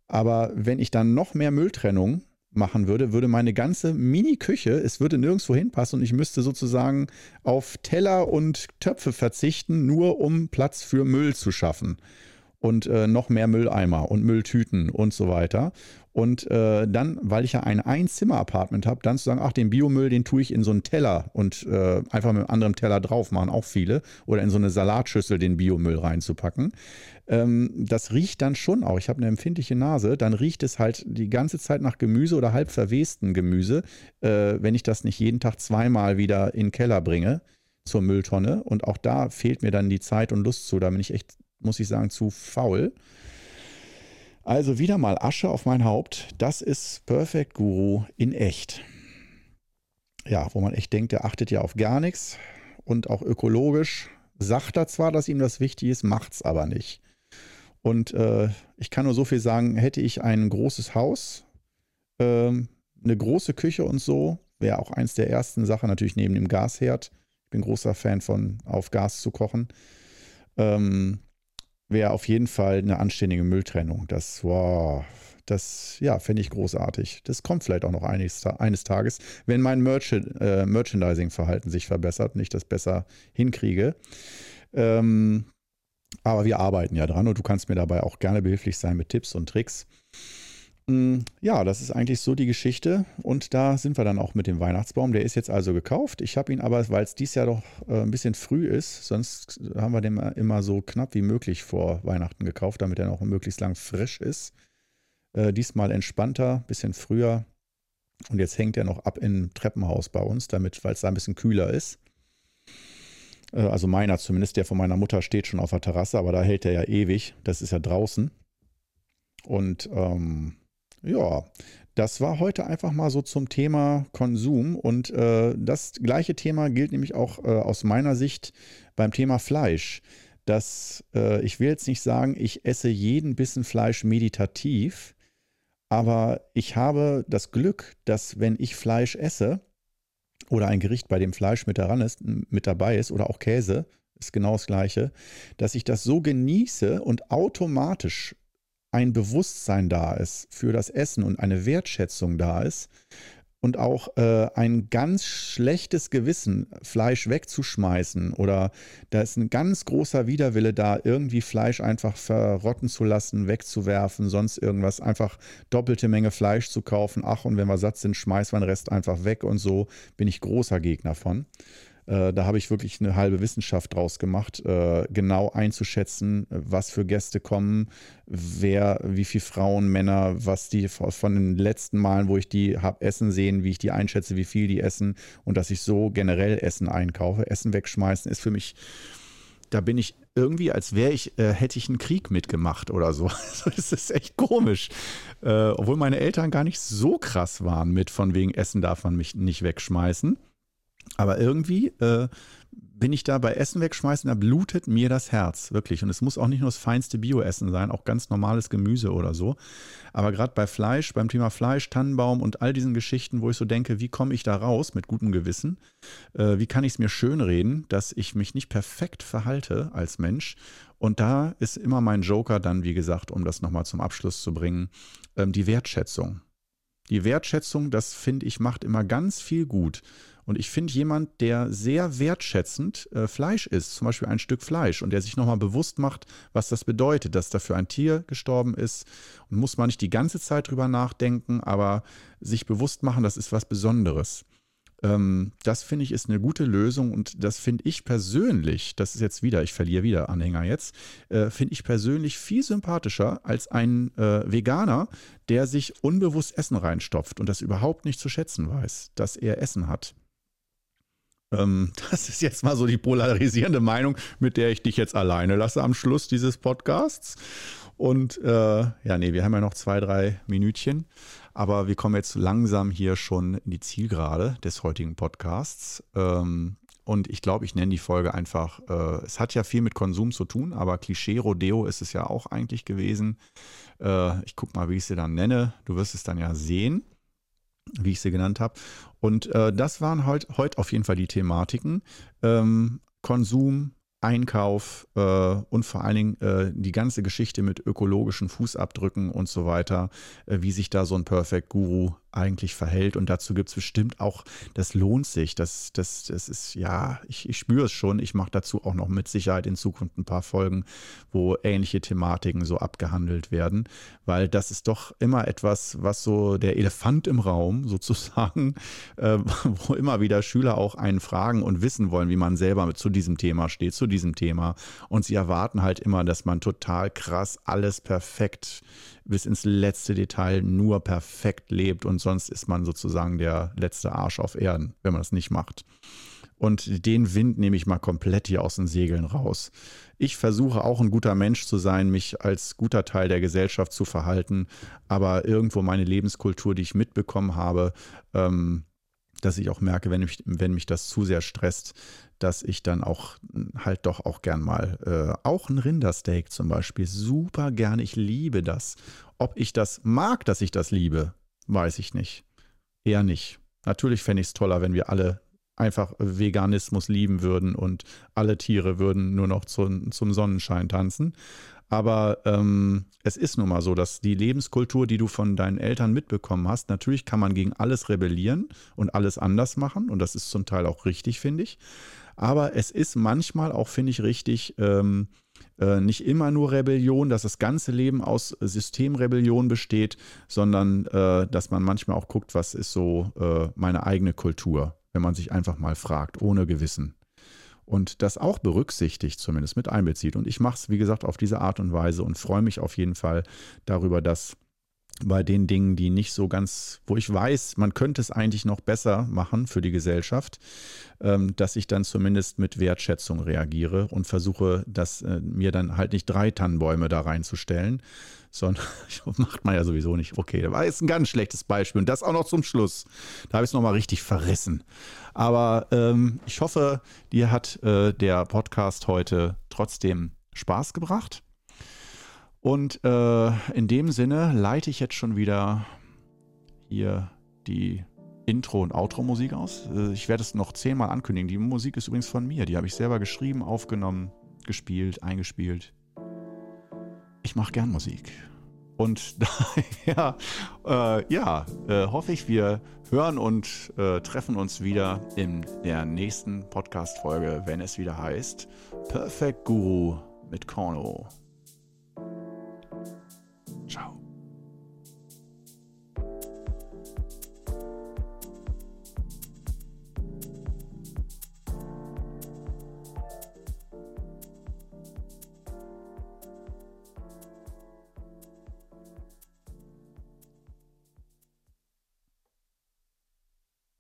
aber wenn ich dann noch mehr Mülltrennung machen würde, würde meine ganze Mini-Küche, es würde nirgendwo hinpassen und ich müsste sozusagen auf Teller und Töpfe verzichten, nur um Platz für Müll zu schaffen. Und äh, noch mehr Mülleimer und Mülltüten und so weiter. Und äh, dann, weil ich ja ein Einzimmer-Apartment habe, dann zu sagen, ach, den Biomüll, den tue ich in so einen Teller und äh, einfach mit einem anderen Teller drauf machen, auch viele. Oder in so eine Salatschüssel den Biomüll reinzupacken. Ähm, das riecht dann schon auch. Ich habe eine empfindliche Nase. Dann riecht es halt die ganze Zeit nach Gemüse oder halb verwesten Gemüse, äh, wenn ich das nicht jeden Tag zweimal wieder in den Keller bringe zur Mülltonne. Und auch da fehlt mir dann die Zeit und Lust zu. Da bin ich echt, muss ich sagen, zu faul. Also wieder mal Asche auf mein Haupt. Das ist Perfect Guru in echt. Ja, wo man echt denkt, der achtet ja auf gar nichts und auch ökologisch sagt er zwar, dass ihm das wichtig ist, macht es aber nicht. Und äh, ich kann nur so viel sagen, hätte ich ein großes Haus, ähm, eine große Küche und so, wäre auch eins der ersten Sachen, natürlich neben dem Gasherd. Ich bin großer Fan von auf Gas zu kochen. Ähm, wäre auf jeden Fall eine anständige Mülltrennung. Das, wow, das, ja, fände ich großartig. Das kommt vielleicht auch noch eines, eines Tages, wenn mein Merchand, äh, Merchandising-Verhalten sich verbessert und ich das besser hinkriege. Ähm, aber wir arbeiten ja dran und du kannst mir dabei auch gerne behilflich sein mit Tipps und Tricks. Mm, ja, das ist eigentlich so die Geschichte. Und da sind wir dann auch mit dem Weihnachtsbaum. Der ist jetzt also gekauft. Ich habe ihn aber, weil es dies Jahr doch äh, ein bisschen früh ist, sonst haben wir den immer so knapp wie möglich vor Weihnachten gekauft, damit er noch möglichst lang frisch ist. Äh, diesmal entspannter, ein bisschen früher. Und jetzt hängt er noch ab im Treppenhaus bei uns, damit, weil es da ein bisschen kühler ist. Äh, also meiner zumindest, der von meiner Mutter steht schon auf der Terrasse, aber da hält er ja ewig. Das ist ja draußen. Und ähm, ja, das war heute einfach mal so zum Thema Konsum. Und äh, das gleiche Thema gilt nämlich auch äh, aus meiner Sicht beim Thema Fleisch. Dass äh, ich will jetzt nicht sagen, ich esse jeden Bissen Fleisch meditativ, aber ich habe das Glück, dass wenn ich Fleisch esse, oder ein Gericht, bei dem Fleisch mit daran ist, mit dabei ist oder auch Käse, ist genau das gleiche, dass ich das so genieße und automatisch ein Bewusstsein da ist für das Essen und eine Wertschätzung da ist und auch äh, ein ganz schlechtes Gewissen, Fleisch wegzuschmeißen oder da ist ein ganz großer Widerwille da, irgendwie Fleisch einfach verrotten zu lassen, wegzuwerfen, sonst irgendwas, einfach doppelte Menge Fleisch zu kaufen. Ach, und wenn wir satt sind, schmeißen wir den Rest einfach weg und so bin ich großer Gegner von. Äh, da habe ich wirklich eine halbe Wissenschaft draus gemacht, äh, genau einzuschätzen, was für Gäste kommen, wer, wie viele Frauen, Männer, was die von den letzten Malen, wo ich die habe essen sehen, wie ich die einschätze, wie viel die essen und dass ich so generell Essen einkaufe. Essen wegschmeißen ist für mich da bin ich irgendwie, als wäre ich, äh, hätte ich einen Krieg mitgemacht oder so. das ist echt komisch. Obwohl meine Eltern gar nicht so krass waren mit von wegen Essen darf man mich nicht wegschmeißen. Aber irgendwie äh, bin ich da bei Essen wegschmeißen, da blutet mir das Herz, wirklich. Und es muss auch nicht nur das feinste Bioessen sein, auch ganz normales Gemüse oder so. Aber gerade bei Fleisch, beim Thema Fleisch, Tannenbaum und all diesen Geschichten, wo ich so denke, wie komme ich da raus mit gutem Gewissen? Äh, wie kann ich es mir schönreden, dass ich mich nicht perfekt verhalte als Mensch? Und da ist immer mein Joker dann, wie gesagt, um das nochmal zum Abschluss zu bringen, ähm, die Wertschätzung. Die Wertschätzung, das finde ich, macht immer ganz viel gut. Und ich finde jemand, der sehr wertschätzend äh, Fleisch isst, zum Beispiel ein Stück Fleisch, und der sich nochmal bewusst macht, was das bedeutet, dass dafür ein Tier gestorben ist. Und muss man nicht die ganze Zeit drüber nachdenken, aber sich bewusst machen, das ist was Besonderes. Ähm, das finde ich ist eine gute Lösung und das finde ich persönlich, das ist jetzt wieder, ich verliere wieder Anhänger jetzt, äh, finde ich persönlich viel sympathischer als ein äh, Veganer, der sich unbewusst Essen reinstopft und das überhaupt nicht zu schätzen weiß, dass er Essen hat. Ähm, das ist jetzt mal so die polarisierende Meinung, mit der ich dich jetzt alleine lasse am Schluss dieses Podcasts. Und äh, ja, nee, wir haben ja noch zwei, drei Minütchen. Aber wir kommen jetzt langsam hier schon in die Zielgerade des heutigen Podcasts. Ähm, und ich glaube, ich nenne die Folge einfach, äh, es hat ja viel mit Konsum zu tun, aber Klischee-Rodeo ist es ja auch eigentlich gewesen. Äh, ich gucke mal, wie ich sie dann nenne. Du wirst es dann ja sehen wie ich sie genannt habe. Und äh, das waren heute halt, heut auf jeden Fall die Thematiken. Ähm, Konsum, Einkauf äh, und vor allen Dingen äh, die ganze Geschichte mit ökologischen Fußabdrücken und so weiter, äh, wie sich da so ein Perfect Guru eigentlich verhält. Und dazu gibt es bestimmt auch, das lohnt sich. Das, das, das ist, ja, ich, ich spüre es schon. Ich mache dazu auch noch mit Sicherheit in Zukunft ein paar Folgen, wo ähnliche Thematiken so abgehandelt werden, weil das ist doch immer etwas, was so der Elefant im Raum sozusagen, äh, wo immer wieder Schüler auch einen fragen und wissen wollen, wie man selber zu diesem Thema steht, zu diesem Thema. Und sie erwarten halt immer, dass man total krass alles perfekt bis ins letzte Detail nur perfekt lebt und sonst ist man sozusagen der letzte Arsch auf Erden, wenn man das nicht macht. Und den Wind nehme ich mal komplett hier aus den Segeln raus. Ich versuche auch ein guter Mensch zu sein, mich als guter Teil der Gesellschaft zu verhalten, aber irgendwo meine Lebenskultur, die ich mitbekommen habe, ähm, dass ich auch merke, wenn mich, wenn mich das zu sehr stresst, dass ich dann auch halt doch auch gern mal, äh, auch ein Rindersteak zum Beispiel, super gerne, ich liebe das. Ob ich das mag, dass ich das liebe, weiß ich nicht. Eher nicht. Natürlich fände ich es toller, wenn wir alle einfach Veganismus lieben würden und alle Tiere würden nur noch zu, zum Sonnenschein tanzen. Aber ähm, es ist nun mal so, dass die Lebenskultur, die du von deinen Eltern mitbekommen hast, natürlich kann man gegen alles rebellieren und alles anders machen. Und das ist zum Teil auch richtig, finde ich. Aber es ist manchmal auch, finde ich, richtig, ähm, äh, nicht immer nur Rebellion, dass das ganze Leben aus Systemrebellion besteht, sondern äh, dass man manchmal auch guckt, was ist so äh, meine eigene Kultur, wenn man sich einfach mal fragt, ohne Gewissen und das auch berücksichtigt, zumindest mit einbezieht. Und ich mache es, wie gesagt, auf diese Art und Weise und freue mich auf jeden Fall darüber, dass bei den Dingen, die nicht so ganz, wo ich weiß, man könnte es eigentlich noch besser machen für die Gesellschaft, ähm, dass ich dann zumindest mit Wertschätzung reagiere und versuche, dass äh, mir dann halt nicht drei Tannenbäume da reinzustellen, sondern macht man ja sowieso nicht. Okay, da war jetzt ein ganz schlechtes Beispiel und das auch noch zum Schluss. Da habe ich es nochmal richtig verrissen. Aber ähm, ich hoffe, dir hat äh, der Podcast heute trotzdem Spaß gebracht. Und äh, in dem Sinne leite ich jetzt schon wieder hier die Intro- und Outro-Musik aus. Äh, ich werde es noch zehnmal ankündigen. Die Musik ist übrigens von mir. Die habe ich selber geschrieben, aufgenommen, gespielt, eingespielt. Ich mache gern Musik. Und daher, äh, ja, äh, hoffe ich, wir hören und äh, treffen uns wieder in der nächsten Podcast-Folge, wenn es wieder heißt Perfect Guru mit Korno.